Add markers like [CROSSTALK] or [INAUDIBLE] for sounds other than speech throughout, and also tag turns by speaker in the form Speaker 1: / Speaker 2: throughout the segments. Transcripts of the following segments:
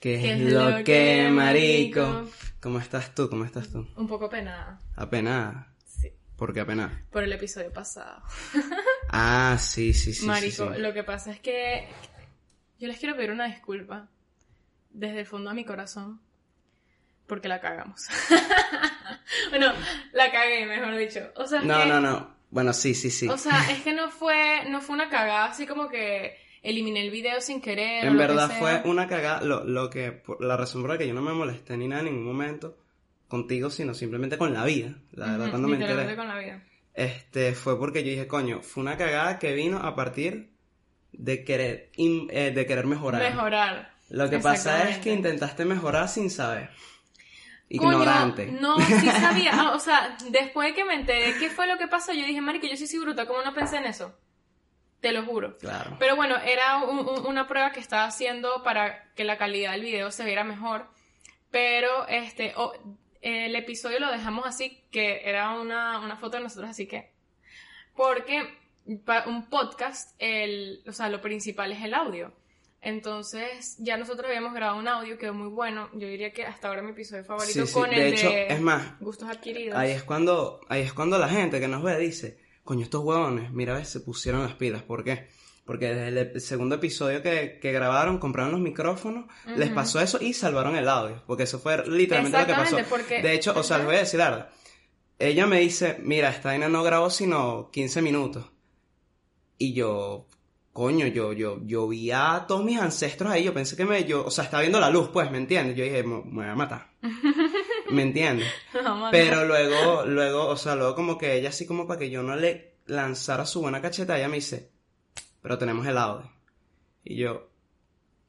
Speaker 1: ¿Qué es lo que, marico? ¿Cómo estás tú? ¿Cómo estás tú?
Speaker 2: Un poco penada.
Speaker 1: ¿Apenada?
Speaker 2: Sí.
Speaker 1: ¿Por qué apenada?
Speaker 2: Por el episodio pasado. [LAUGHS]
Speaker 1: Ah, sí, sí, sí.
Speaker 2: Marico,
Speaker 1: sí.
Speaker 2: lo que pasa es que yo les quiero pedir una disculpa desde el fondo de mi corazón porque la cagamos. [LAUGHS] bueno, la cagué, mejor dicho. O sea,
Speaker 1: No,
Speaker 2: que-
Speaker 1: no, no. Bueno, sí, sí, sí.
Speaker 2: O sea, es que [LAUGHS] no fue, no fue una cagada así como que eliminé el video sin querer. o
Speaker 1: en
Speaker 2: que
Speaker 1: verdad
Speaker 2: sea.
Speaker 1: fue una cagada. Lo, lo que, la razón por la que yo no me molesté ni nada en ningún momento contigo, sino simplemente con la vida. La verdad, cuando me enteré.
Speaker 2: con la vida.
Speaker 1: Este, fue porque yo dije, coño, fue una cagada que vino a partir de querer, eh, de querer mejorar.
Speaker 2: Mejorar.
Speaker 1: Lo que pasa es que intentaste mejorar sin saber.
Speaker 2: Coño,
Speaker 1: Ignorante.
Speaker 2: no, sí sabía. Ah, [LAUGHS] o sea, después de que me enteré qué fue lo que pasó, yo dije, marico, yo sí soy bruta, ¿cómo no pensé en eso? Te lo juro.
Speaker 1: Claro.
Speaker 2: Pero bueno, era un- un- una prueba que estaba haciendo para que la calidad del video se viera mejor. Pero este, o- el episodio lo dejamos así, que era una, una foto de nosotros, así que. Porque para un podcast, el, o sea, lo principal es el audio. Entonces, ya nosotros habíamos grabado un audio, quedó muy bueno. Yo diría que hasta ahora mi episodio favorito
Speaker 1: Sí, sí,
Speaker 2: con
Speaker 1: de
Speaker 2: el
Speaker 1: hecho,
Speaker 2: de
Speaker 1: es más,
Speaker 2: gustos adquiridos.
Speaker 1: Ahí es cuando, ahí es cuando la gente que nos ve dice, coño, estos huevones, mira, se pusieron las pilas. ¿Por qué? Porque desde el segundo episodio que, que grabaron, compraron los micrófonos, les pasó eso y salvaron el audio. Porque eso fue literalmente lo que pasó.
Speaker 2: Porque-
Speaker 1: De hecho, o sea, les voy a decir verdad. Ella me dice, mira, esta vaina no grabó sino 15 minutos. Y yo, coño, yo, yo, yo vi a todos mis ancestros ahí, yo pensé que me, yo, o sea, estaba viendo la luz, pues, ¿me entiendes? Yo dije, me, me voy a matar. [LAUGHS] ¿Me entiendes? [LAUGHS] Pero luego, luego, o sea, luego como que ella así como para que yo no le lanzara su buena cacheta, ella me dice, pero tenemos el audio. Y yo,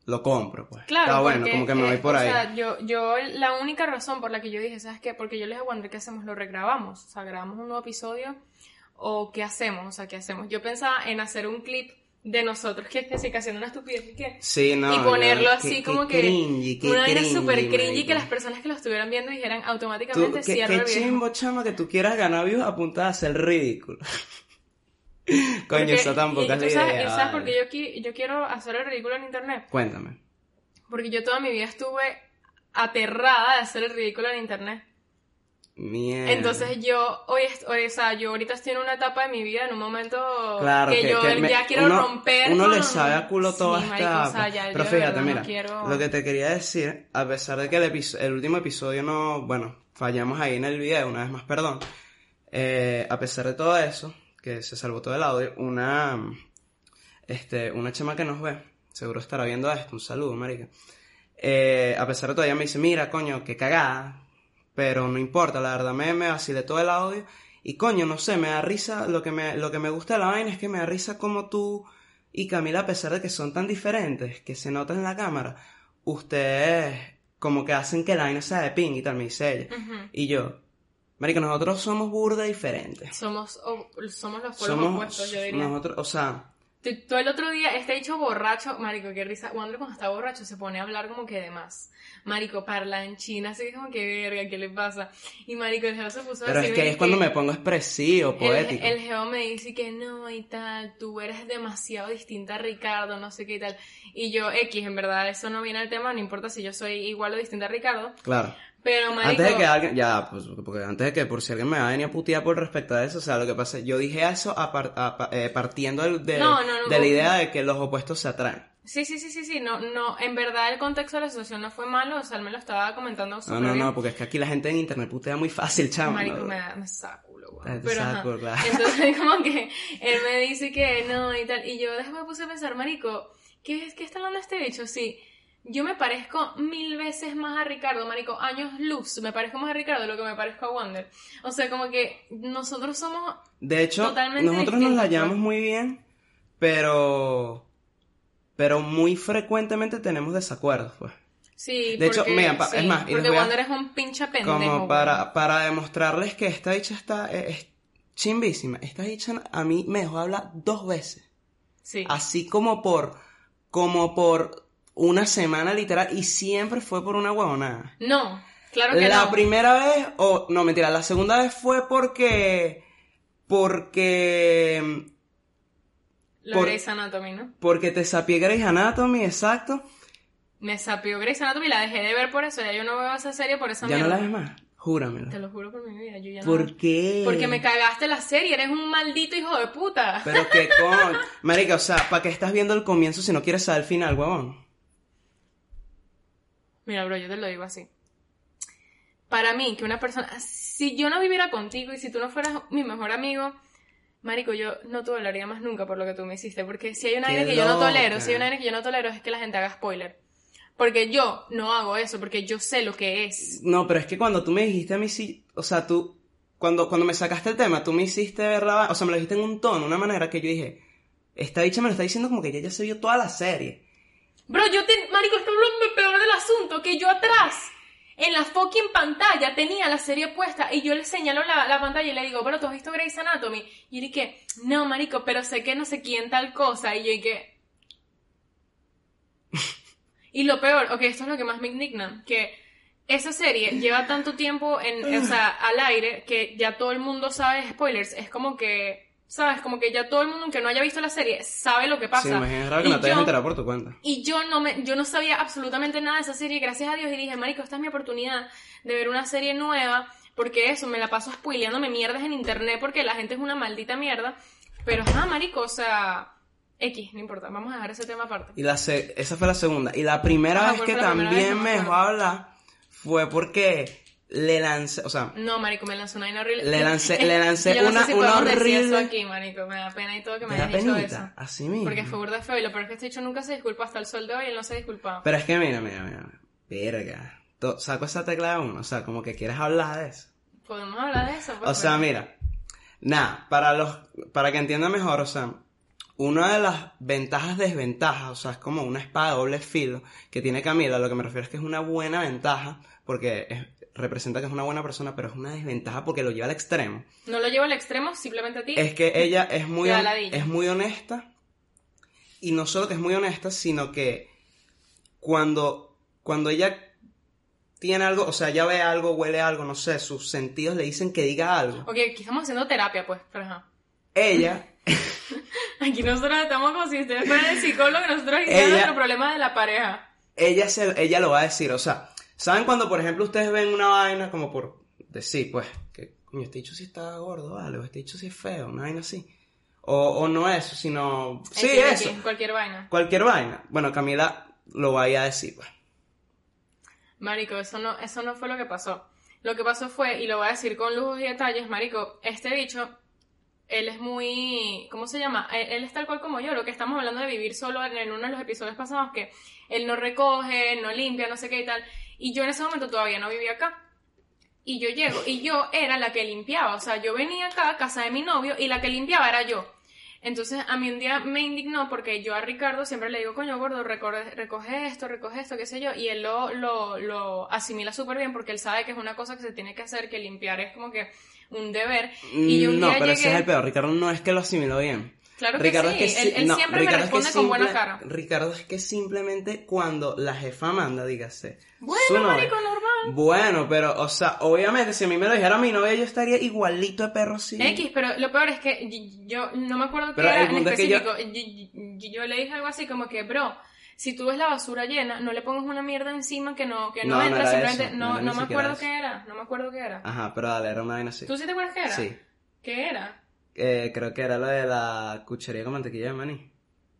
Speaker 1: lo compro, pues.
Speaker 2: Claro,
Speaker 1: Está bueno,
Speaker 2: porque,
Speaker 1: como que me voy
Speaker 2: eh,
Speaker 1: por
Speaker 2: o
Speaker 1: ahí.
Speaker 2: sea, yo, yo, la única razón por la que yo dije, ¿sabes qué? Porque yo les dije a Wander, ¿qué hacemos? ¿Lo regrabamos? O sea, ¿grabamos un nuevo episodio? ¿O qué hacemos? O sea, ¿qué hacemos? Yo pensaba en hacer un clip de nosotros, que, que que haciendo una estupidez, y que...
Speaker 1: Sí, no.
Speaker 2: y ponerlo así
Speaker 1: qué-
Speaker 2: como
Speaker 1: qué
Speaker 2: que...
Speaker 1: cringy, qué
Speaker 2: una vaina súper cringy que las personas que lo estuvieran viendo dijeran
Speaker 1: Tú,
Speaker 2: automáticamente
Speaker 1: qué,
Speaker 2: cierra
Speaker 1: qué
Speaker 2: el video.
Speaker 1: chimbo, chama, que tú quieras ganar views a punta de hacer ridículo. [LAUGHS] Coño,
Speaker 2: Porque-
Speaker 1: eso tampoco es
Speaker 2: tú
Speaker 1: la
Speaker 2: sabes,
Speaker 1: idea.
Speaker 2: ¿Sabes por qué yo, qui- yo quiero hacer el ridículo en internet?
Speaker 1: Cuéntame.
Speaker 2: Porque yo toda mi vida estuve aterrada de hacer el ridículo en internet.
Speaker 1: Mierda.
Speaker 2: Entonces yo hoy, o sea, yo ahorita estoy en una etapa de mi vida, en un momento
Speaker 1: Claro,
Speaker 2: que, yo
Speaker 1: me-
Speaker 2: ya quiero
Speaker 1: uno,
Speaker 2: romper.
Speaker 1: Uno le sabe a culo
Speaker 2: Sí,
Speaker 1: toda
Speaker 2: marico,
Speaker 1: esta.
Speaker 2: o sea, ya-
Speaker 1: Pero fíjate,
Speaker 2: no
Speaker 1: mira,
Speaker 2: quiero-
Speaker 1: lo que te quería decir, a pesar de que el, el último episodio no, bueno, fallamos ahí en el video, una vez más, perdón. eh, a pesar de todo eso, que se salvó todo el audio, una, este, una chama que nos ve, seguro estará viendo esto, un saludo, marica. Eh, a pesar de todo, ella me dice, mira, coño, qué cagada, pero no importa, la verdad me, me todo el audio y coño, no sé, me da risa, lo que me, lo que me gusta de la vaina es que me da risa como tú y Camila, a pesar de que son tan diferentes, que se nota en la cámara, ustedes como que hacen que la vaina sea de ping y tal, me dice ella. Y yo, marico, nosotros somos burda diferentes.
Speaker 2: Somos, somos los pueblos
Speaker 1: Somos,
Speaker 2: opuestos, yo diría.
Speaker 1: nosotros, o sea,
Speaker 2: Tú- Todo el otro día, este dicho borracho, marico, qué risa. Wander cuando está borracho se pone a hablar como que de más. Marico, parla en China, así como que verga, ¿qué le pasa? Y marico, el geo se puso
Speaker 1: pero es que ahí es cuando me pongo expresivo,
Speaker 2: El,
Speaker 1: poético.
Speaker 2: el geo me dice que no y tal, tú eres demasiado distinta a Ricardo, no sé qué y tal. Y yo, X, en verdad, eso no viene al tema, no importa si yo soy igual o distinta a Ricardo.
Speaker 1: Claro.
Speaker 2: Pero, marico,
Speaker 1: Antes de que alguien, ya, pues, porque antes de que por si alguien me va a venir a putear por respecto a eso, o sea, lo que pasa, yo dije eso a par- a pa- eh, partiendo del- de,
Speaker 2: No, no, no,
Speaker 1: de la idea de que los opuestos se atraen.
Speaker 2: Sí, sí, sí, sí, sí, no, no, en verdad el contexto de la situación no fue malo, o sea, él me lo estaba comentando
Speaker 1: No, no,
Speaker 2: bien.
Speaker 1: no, porque es que aquí la gente en internet putea muy fácil, chamo.
Speaker 2: Marico,
Speaker 1: ¿no?
Speaker 2: me, da- me weón.
Speaker 1: Te
Speaker 2: Pero. Entonces, [LAUGHS] como que él me dice que no y tal. Y yo después me puse a pensar, Marico, ¿qué, qué está hablando este bicho? Sí, yo me parezco mil veces más a Ricardo, Marico, años luz. Me parezco más a Ricardo de lo que me parezco a Wander. O sea, como que nosotros somos.
Speaker 1: De hecho,
Speaker 2: Totalmente
Speaker 1: nosotros nos la llevamos
Speaker 2: pues.
Speaker 1: muy bien, pero. Pero muy frecuentemente tenemos desacuerdos, pues.
Speaker 2: Sí,
Speaker 1: De hecho, mira,
Speaker 2: sí,
Speaker 1: es más,
Speaker 2: porque
Speaker 1: a-
Speaker 2: Wander es un pinche pendejo.
Speaker 1: Como para, para demostrarles que esta dicha está. eh, Es, chimbísima. Esta dicha a mí me dejó hablar dos veces.
Speaker 2: Sí.
Speaker 1: Así como por. Como por una semana literal. Y siempre fue por una huevonada.
Speaker 2: No, claro que
Speaker 1: la
Speaker 2: no.
Speaker 1: primera vez, o no, mentira, la segunda vez fue porque. Porque.
Speaker 2: Lo
Speaker 1: por-
Speaker 2: Grey's Anatomy, ¿no?
Speaker 1: Porque te sapié Grey's Anatomy, exacto.
Speaker 2: Me sapió Grey's Anatomy, la dejé de ver por eso, ya yo no veo esa serie por esa
Speaker 1: ¿Ya no
Speaker 2: mierda.
Speaker 1: la ves más? Júramelo.
Speaker 2: Te lo juro por mi vida, yo ya no.
Speaker 1: ¿Por qué?
Speaker 2: Porque me cagaste la serie, eres un maldito hijo de puta.
Speaker 1: Pero qué [LAUGHS] coño. Marica, o sea, ¿para qué estás viendo el comienzo si no quieres saber el final, huevón?
Speaker 2: Mira, bro, yo te lo digo así. Para mí, que una persona, si yo no viviera contigo y si tú no fueras mi mejor amigo, Marico, yo no toleraría más nunca por lo que tú me hiciste. Porque si hay una
Speaker 1: Qué
Speaker 2: vaina que yo no tolero, si hay una vaina que yo no tolero es que la gente haga spoiler. Porque yo no hago eso, porque yo sé lo que es.
Speaker 1: No, pero es que cuando tú me dijiste a mí sí, o sea, tú, cuando, cuando me sacaste el tema, tú me hiciste ver la, o sea, me lo dijiste en un tono, una manera que yo dije, esta bicha me lo está diciendo como que ella ya se vio toda la serie.
Speaker 2: Bro, yo te, Marico, esto es lo peor del asunto, que yo atrás, en la fucking pantalla, tenía la serie puesta y yo le señalo la, la pantalla y le digo, pero ¿tú has visto Grey's Anatomy? Y él que, no, Marico, pero sé que no sé quién tal cosa. Y yo que... [LAUGHS] y lo peor, ok, esto es lo que más me indigna, que esa serie lleva tanto tiempo en, o sea, al aire que ya todo el mundo sabe spoilers. Es como que, ¿sabes? Como que ya todo el mundo, aunque no haya visto la serie, sabe lo que pasa.
Speaker 1: Sí, raro que
Speaker 2: Y
Speaker 1: no te hayas
Speaker 2: yo-
Speaker 1: enterado por tu cuenta.
Speaker 2: y yo no me, yo no sabía absolutamente nada de esa serie, gracias a Dios, y dije, marico, esta es mi oportunidad de ver una serie nueva, porque eso, me la paso spoileándome mierdas en internet, porque la gente es una maldita mierda, pero ah, marico, o sea, X, no importa, vamos a dejar ese tema aparte.
Speaker 1: Y la se- esa fue la segunda. Y la primera
Speaker 2: Ajá,
Speaker 1: vez
Speaker 2: ¿cuál
Speaker 1: que
Speaker 2: vez?
Speaker 1: también
Speaker 2: me
Speaker 1: dejó hablar fue porque le lancé, o sea,
Speaker 2: No, marico, me lanzó una horrible.
Speaker 1: Le lancé- le [LAUGHS] lancé
Speaker 2: Yo no
Speaker 1: una-
Speaker 2: sé si
Speaker 1: una horrible-
Speaker 2: eso aquí, marico, me da pena y todo que me
Speaker 1: me da
Speaker 2: hayas dicho eso.
Speaker 1: así mismo.
Speaker 2: Porque fue burda feo, y lo peor es que este dicho nunca se disculpa hasta el sol de hoy, él no se ha disculpado.
Speaker 1: Pero es que mira, mira, mira, verga. Saco esa tecla de uno, o sea, como que quieres hablar de eso.
Speaker 2: ¿Podemos hablar de eso? Pues,
Speaker 1: O sea,
Speaker 2: bueno.
Speaker 1: mira, nada, para los, para que entiendan mejor, o sea, una de las ventajas, desventajas, o sea, es como una espada de doble filo que tiene Camila, lo que me refiero es que es una buena ventaja, porque es- representa que es una buena persona, pero es una desventaja porque lo lleva al extremo.
Speaker 2: No lo llevo al extremo, simplemente a ti.
Speaker 1: Es que ella es [LAUGHS] muy,
Speaker 2: ladilla.
Speaker 1: es muy honesta, y no solo que es muy honesta, sino que cuando, cuando ella tiene algo, o sea, ella ve algo, huele algo, no sé, sus sentidos le dicen que diga algo.
Speaker 2: Ok, aquí estamos haciendo terapia, pues, pero ajá.
Speaker 1: Ella [LAUGHS]
Speaker 2: Aquí nosotros estamos como si ustedes fueran el psicólogo y nosotros hicimos nuestro problema de la pareja.
Speaker 1: ella, se, ella lo va a decir, o sea, ¿saben cuando, por ejemplo, ustedes ven una vaina como por decir, pues, que, coño, este dicho sí está gordo, vale, o este dicho sí es feo, una vaina así? O, o no eso, sino, sí, eso,
Speaker 2: cualquier vaina.
Speaker 1: cualquier vaina. Bueno, Camila lo vaya a decir, pues.
Speaker 2: Marico, eso no, eso no fue lo que pasó. Lo que pasó fue, y lo voy a decir con lujos y detalles, Marico, este bicho, él es muy, ¿cómo se llama? Él, él es tal cual como yo, lo que estamos hablando de vivir solo en, uno de los episodios pasados, que él no recoge, no limpia, no sé qué y tal. Y yo en ese momento todavía no vivía acá. Y yo llego, y yo era la que limpiaba, o sea, yo venía acá a casa de mi novio y la que limpiaba era yo. Entonces a mí un día me indignó porque yo a Ricardo siempre le digo, coño gordo, recoge, recoge esto, recoge esto, qué sé yo, y él lo, lo, lo asimila súper bien porque él sabe que es una cosa que se tiene que hacer, que limpiar es como que un deber. Y yo un
Speaker 1: no,
Speaker 2: día
Speaker 1: pero
Speaker 2: llegué,
Speaker 1: ese es el peor. Ricardo no es que lo asimiló bien.
Speaker 2: Claro que
Speaker 1: Ricardo
Speaker 2: sí,
Speaker 1: es que
Speaker 2: él,
Speaker 1: sí-
Speaker 2: él
Speaker 1: no,
Speaker 2: siempre
Speaker 1: Ricardo
Speaker 2: me
Speaker 1: es que
Speaker 2: responde con buena cara.
Speaker 1: Ricardo es que simplemente cuando la jefa manda, dígase.
Speaker 2: Bueno, marico, normal.
Speaker 1: Bueno, pero, o sea, obviamente, si a mí me lo dijera mi novia, yo estaría igualito de perro así.
Speaker 2: X, pero lo peor es que yo, no me acuerdo qué era en
Speaker 1: punto es que yo-
Speaker 2: específico. Yo, le dije algo así como que, bro, si tú ves la basura llena, no le pongas una mierda encima que no, que no,
Speaker 1: No,
Speaker 2: entra, simplemente,
Speaker 1: eso,
Speaker 2: no,
Speaker 1: no
Speaker 2: me acuerdo qué era, no me acuerdo qué era.
Speaker 1: Ajá, pero dale, era una vaina así.
Speaker 2: ¿Tú sí te acuerdas qué era?
Speaker 1: Sí.
Speaker 2: ¿Qué era?
Speaker 1: Eh, creo que era lo de la cuchería con mantequilla de maní.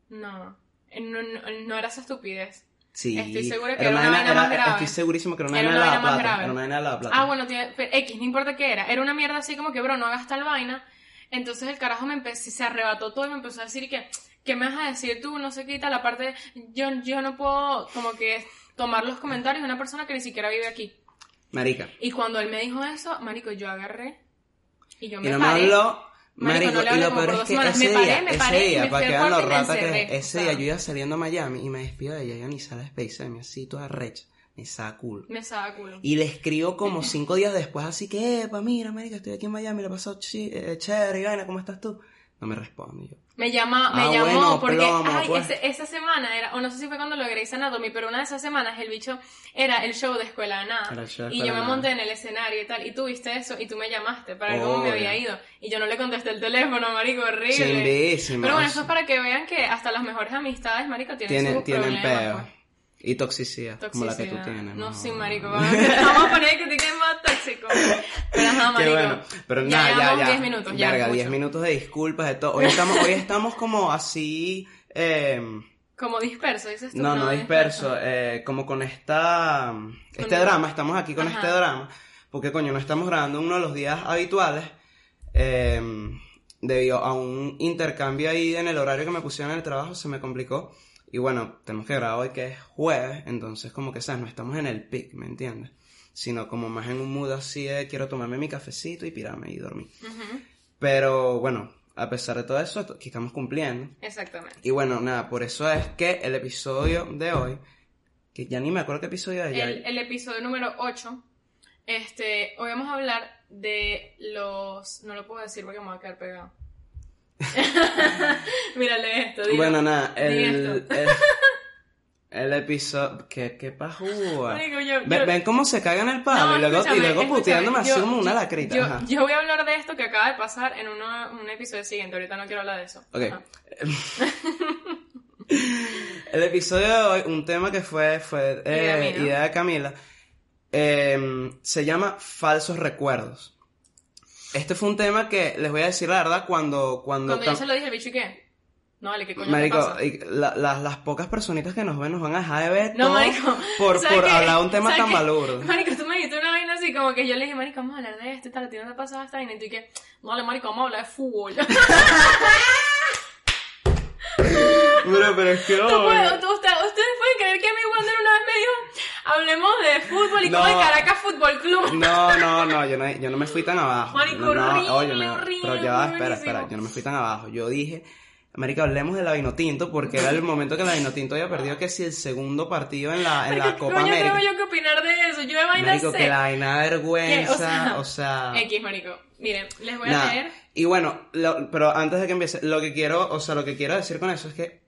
Speaker 2: No, no, no, no era esa estupidez.
Speaker 1: Sí.
Speaker 2: Estoy segura que
Speaker 1: Era
Speaker 2: era
Speaker 1: una
Speaker 2: una
Speaker 1: vaina-
Speaker 2: vaina más
Speaker 1: era-
Speaker 2: grave.
Speaker 1: Estoy segurísimo que era una
Speaker 2: Era
Speaker 1: vaina de
Speaker 2: una
Speaker 1: la plata.
Speaker 2: grave.
Speaker 1: Era una vaina de la plata.
Speaker 2: Ah, bueno, pero X, no importa qué era. Era una mierda así como que, bro, no hagas tal vaina. Entonces el carajo me empezó, se arrebató todo y me empezó a decir que, ¿qué me vas a decir tú? No sé qué y tal. Aparte, yo, yo no puedo como que tomar los comentarios de una persona que ni siquiera vive aquí.
Speaker 1: Marica.
Speaker 2: Y cuando él me dijo eso, marico, yo agarré y yo
Speaker 1: Y
Speaker 2: me
Speaker 1: no me
Speaker 2: paré.
Speaker 1: habló.
Speaker 2: Marico, no
Speaker 1: y lo peor es que ese
Speaker 2: Me paré,
Speaker 1: día,
Speaker 2: me
Speaker 1: ese
Speaker 2: paré,
Speaker 1: día,
Speaker 2: me
Speaker 1: para que vean lo
Speaker 2: cuarto y me
Speaker 1: rata que ese día yo iba saliendo a Miami y me despido de ella, ella ni sale Space a mí así, toda recha, me saca culo.
Speaker 2: Me estaba culo.
Speaker 1: Y le escribo como cinco días después, así que, epa, mira, marica, estoy aquí en Miami, le pasó chi- eh, chévere, y vaina, ¿cómo estás tú? No me responde yo.
Speaker 2: Me llama, me
Speaker 1: Ah,
Speaker 2: llamó
Speaker 1: bueno,
Speaker 2: porque
Speaker 1: plomo,
Speaker 2: ay,
Speaker 1: pues.
Speaker 2: ese- esa semana era, o no sé si fue cuando lo de Grey's Anatomy, pero una de esas semanas el bicho era el show de Escuela de Nada.
Speaker 1: De
Speaker 2: y yo me monté en el escenario y tal, y tú viste eso, y tú me llamaste para ver cómo me había ido. Y yo no le contesté el teléfono, marico, horrible.
Speaker 1: Chimbísimo.
Speaker 2: Pero bueno, eso es para que vean que hasta las mejores amistades, marico, tienen,
Speaker 1: Tienen,
Speaker 2: sus
Speaker 1: tienen
Speaker 2: problemas.
Speaker 1: Y toxicidad, como la que tú
Speaker 2: Toxicidad.
Speaker 1: tienes.
Speaker 2: No,
Speaker 1: no.
Speaker 2: sí, marico. Vamos a poner que te quede más tóxico. Pero ajá, [LAUGHS] marico.
Speaker 1: bueno. Pero
Speaker 2: ya
Speaker 1: nada, ya, ya.
Speaker 2: 10 minutos, ya.
Speaker 1: Verga,
Speaker 2: mucho.
Speaker 1: 10 minutos de disculpas, de todo. Hoy estamos, hoy estamos como así, eh,
Speaker 2: Como disperso, dices tú.
Speaker 1: no, no disperso, eh, como con esta, este
Speaker 2: el-
Speaker 1: drama, estamos aquí con
Speaker 2: Ajá.
Speaker 1: este drama, porque coño, no estamos grabando uno de los días habituales, eh, debido a un intercambio ahí en el horario que me pusieron en el trabajo, se me complicó. Y bueno, tenemos que grabar hoy que es jueves, entonces como que, ¿sabes? No estamos en el pic, ¿me entiendes? Sino como más en un mood así de quiero tomarme mi cafecito y pirarme y dormir. Pero bueno, a pesar de todo eso, aquí estamos cumpliendo.
Speaker 2: Exactamente.
Speaker 1: Y bueno, nada, por eso es que el episodio de hoy, que ya ni me acuerdo qué episodio es.
Speaker 2: El, el episodio número 8, este, hoy vamos a hablar de los... No lo puedo decir porque me voy a quedar pegado. [LAUGHS] Mírale esto, dilo.
Speaker 1: bueno, nada, el, el, [LAUGHS] el episodio... ¿Qué, qué pajúa?
Speaker 2: Marico, yo-
Speaker 1: Ven,
Speaker 2: yo-
Speaker 1: ven cómo se cagan el palo
Speaker 2: No,
Speaker 1: y luego, y luego puteándome así como una lacrita.
Speaker 2: Yo,
Speaker 1: ajá.
Speaker 2: yo voy a hablar de esto que acaba de pasar en uno- un episodio siguiente. Ahorita no quiero hablar de eso.
Speaker 1: Ok.
Speaker 2: Ajá. [LAUGHS]
Speaker 1: El episodio de hoy, un tema que fue, fue eh,
Speaker 2: Idea
Speaker 1: idea de Camila, eh, se llama Falsos Recuerdos. Este fue un tema que, les voy a decir la verdad, cuando... Cuando,
Speaker 2: Cuando yo se lo dije bicho y qué. No, vale, ¿qué coño
Speaker 1: Marico,
Speaker 2: pasa?
Speaker 1: la- la- las pocas personitas que nos ven nos van a dejar de ver
Speaker 2: No, marico,
Speaker 1: por,
Speaker 2: ¿sabes
Speaker 1: por
Speaker 2: qué?
Speaker 1: hablar de un tema
Speaker 2: ¿Sabes
Speaker 1: tan balurdo. [LAUGHS]
Speaker 2: Marico, tú me dijiste una vaina así como que yo le dije, marico, vamos a hablar de esto y tal, ¿a ti no te pasaba esta vaina? Y tú y que, no, vale, marico, vamos a hablar de fútbol. [LAUGHS]
Speaker 1: Pero, pero es que...
Speaker 2: Tú- usted- ustedes pueden creer que mi Wander una vez me dijo, hablemos de fútbol y
Speaker 1: No.
Speaker 2: como de Caracas Fútbol Club.
Speaker 1: No, no, no, yo no, yo no me fui tan abajo.
Speaker 2: Marico,
Speaker 1: no, no,
Speaker 2: horrible,
Speaker 1: óyeme,
Speaker 2: horrible,
Speaker 1: pero ya va, espera, espera, yo no me fui tan abajo. Yo dije, Marica, hablemos de la Vinotinto porque era el momento que la Vinotinto había perdido que si el segundo partido en la, en la
Speaker 2: Marico, ¿Qué
Speaker 1: Copa
Speaker 2: coño
Speaker 1: América.
Speaker 2: tengo yo que opinar de eso? Yo de vaina
Speaker 1: Marico,
Speaker 2: sé.
Speaker 1: que la vaina de vergüenza,
Speaker 2: o sea,
Speaker 1: o sea...
Speaker 2: X, marico. Miren, les voy a leer.
Speaker 1: Y bueno, lo- pero antes de que empiece, lo que quiero, o sea, lo que quiero decir con eso es que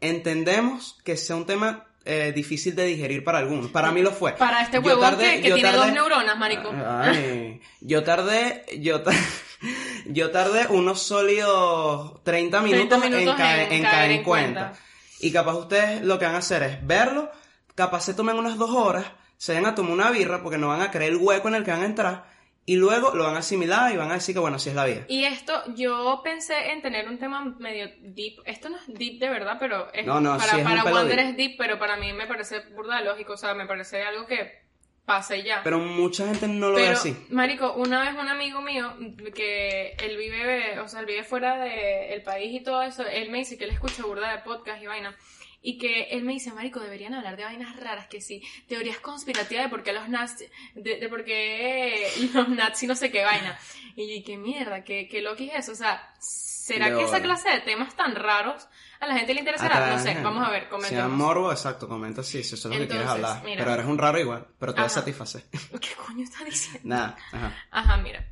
Speaker 1: entendemos que sea un tema eh, difícil de digerir para algunos. Para mí lo fue.
Speaker 2: Para este huevón
Speaker 1: tardé-
Speaker 2: que, tiene
Speaker 1: tardé-
Speaker 2: dos neuronas, marico.
Speaker 1: Ay, yo tardé, yo, ta- [LAUGHS] yo tardé unos sólidos 30 minutos,
Speaker 2: 30 minutos
Speaker 1: en, caer, en caer en cuenta.
Speaker 2: cuenta.
Speaker 1: Y capaz ustedes lo que van a hacer es verlo, capaz se tomen unas dos horas, se vayan a tomar una birra porque no van a creer el hueco en el que van a entrar y luego lo van a asimilar y van a decir que bueno, así es la vida.
Speaker 2: Y esto, yo pensé en tener un tema medio deep. Esto no es deep de verdad, pero es
Speaker 1: No, no,
Speaker 2: para,
Speaker 1: sí es
Speaker 2: para Wander
Speaker 1: deep.
Speaker 2: es deep, pero para mí me parece burda de lógico. O sea, me parece algo que pasa y ya.
Speaker 1: Pero mucha gente no lo ve así.
Speaker 2: Marico, una vez un amigo mío, que él vive, o sea, él vive fuera del país y todo eso, él me dice que él escucha burda de podcast y vaina. Y que él me dice, Marico, deberían hablar de vainas raras, que sí, teorías conspirativas de por qué los nazis, de, de por qué [LAUGHS] los nazis no sé qué vaina. Y yo, qué mierda, qué, qué loco es eso. O sea, ¿será que esa clase de temas tan raros a la gente le interesará? No sé, vamos a ver,
Speaker 1: Si
Speaker 2: comentemos.
Speaker 1: dan morbo, exacto, comenta sí, si eso es lo que quieres
Speaker 2: Entonces,
Speaker 1: hablar.
Speaker 2: mira.
Speaker 1: Pero eres un raro igual, pero te vas a satisfacer. [LAUGHS]
Speaker 2: ¿Qué coño está diciendo?
Speaker 1: Nada, ajá.
Speaker 2: Ajá, mira.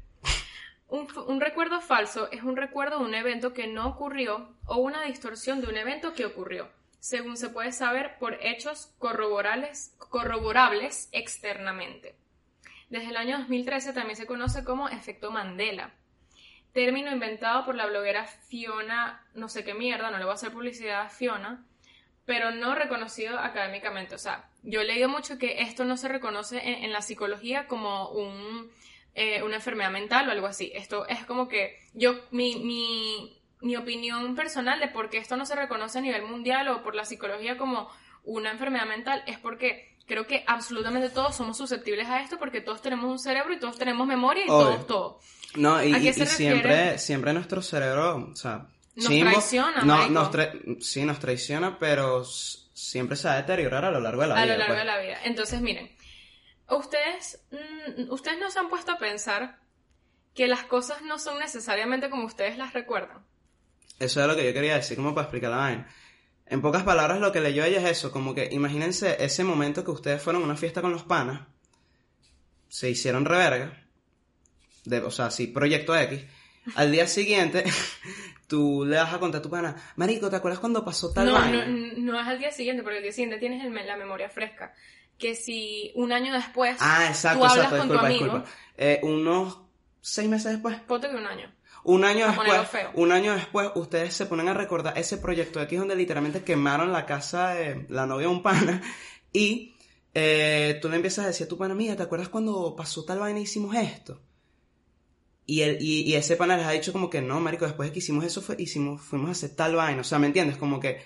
Speaker 2: Un, un recuerdo falso es un recuerdo de un evento que no ocurrió o una distorsión de un evento que ocurrió, según se puede saber por hechos corroborables, corroborables externamente. Desde el año 2013 también se conoce como efecto Mandela, término inventado por la bloguera Fiona, no sé qué mierda, no le voy a hacer publicidad a Fiona, pero no reconocido académicamente. O sea, yo he leído mucho que esto no se reconoce en, en la psicología como un, eh, una enfermedad mental o algo así. Esto es como que yo, mi, mi, mi opinión personal de por qué esto no se reconoce a nivel mundial o por la psicología como una enfermedad mental es porque creo que absolutamente todos somos susceptibles a esto porque todos tenemos un cerebro y todos tenemos memoria y
Speaker 1: Obvio.
Speaker 2: todos todo.
Speaker 1: No, y,
Speaker 2: ¿A qué
Speaker 1: y-
Speaker 2: se
Speaker 1: y siempre, siempre nuestro cerebro, o sea,
Speaker 2: Nos
Speaker 1: chimbo,
Speaker 2: traiciona,
Speaker 1: no,
Speaker 2: marico.
Speaker 1: nos tra- sí, nos traiciona, pero siempre se va a deteriorar a lo largo de la
Speaker 2: a
Speaker 1: vida.
Speaker 2: lo largo
Speaker 1: pues.
Speaker 2: de la vida. Entonces, miren, ustedes, mm, ustedes no se han puesto a pensar que las cosas no son necesariamente como ustedes las recuerdan.
Speaker 1: Eso es lo que yo quería decir, como para explicar la vaina. En pocas palabras, lo que leyó ella es eso, como que imagínense ese momento que ustedes fueron a una fiesta con los panas, se hicieron reverga, de, o sea, sí, proyecto X. Al día siguiente, [LAUGHS] tú le vas a contar a tu pana, Marico, ¿te acuerdas cuando pasó tal
Speaker 2: No,
Speaker 1: vaina?
Speaker 2: no, no es al día siguiente, porque al día siguiente tienes el la memoria fresca. Que si un año después
Speaker 1: Ah, exacto,
Speaker 2: tú hablas
Speaker 1: exacto,
Speaker 2: con tu
Speaker 1: disculpa,
Speaker 2: amigo,
Speaker 1: disculpa. Eh, unos seis meses después.
Speaker 2: ponte que un año.
Speaker 1: Un año después, un año después, ustedes se ponen a recordar ese proyecto X donde literalmente quemaron la casa de la novia de un pana [LAUGHS] y eh, tú le empiezas a decir a tu pana, mira, ¿te acuerdas cuando pasó tal vaina y hicimos esto? Y, el, y, y ese pana les ha dicho como que no, marico, después de que hicimos eso fue, hicimos, fuimos a hacer tal vaina. O sea, ¿me entiendes? Como que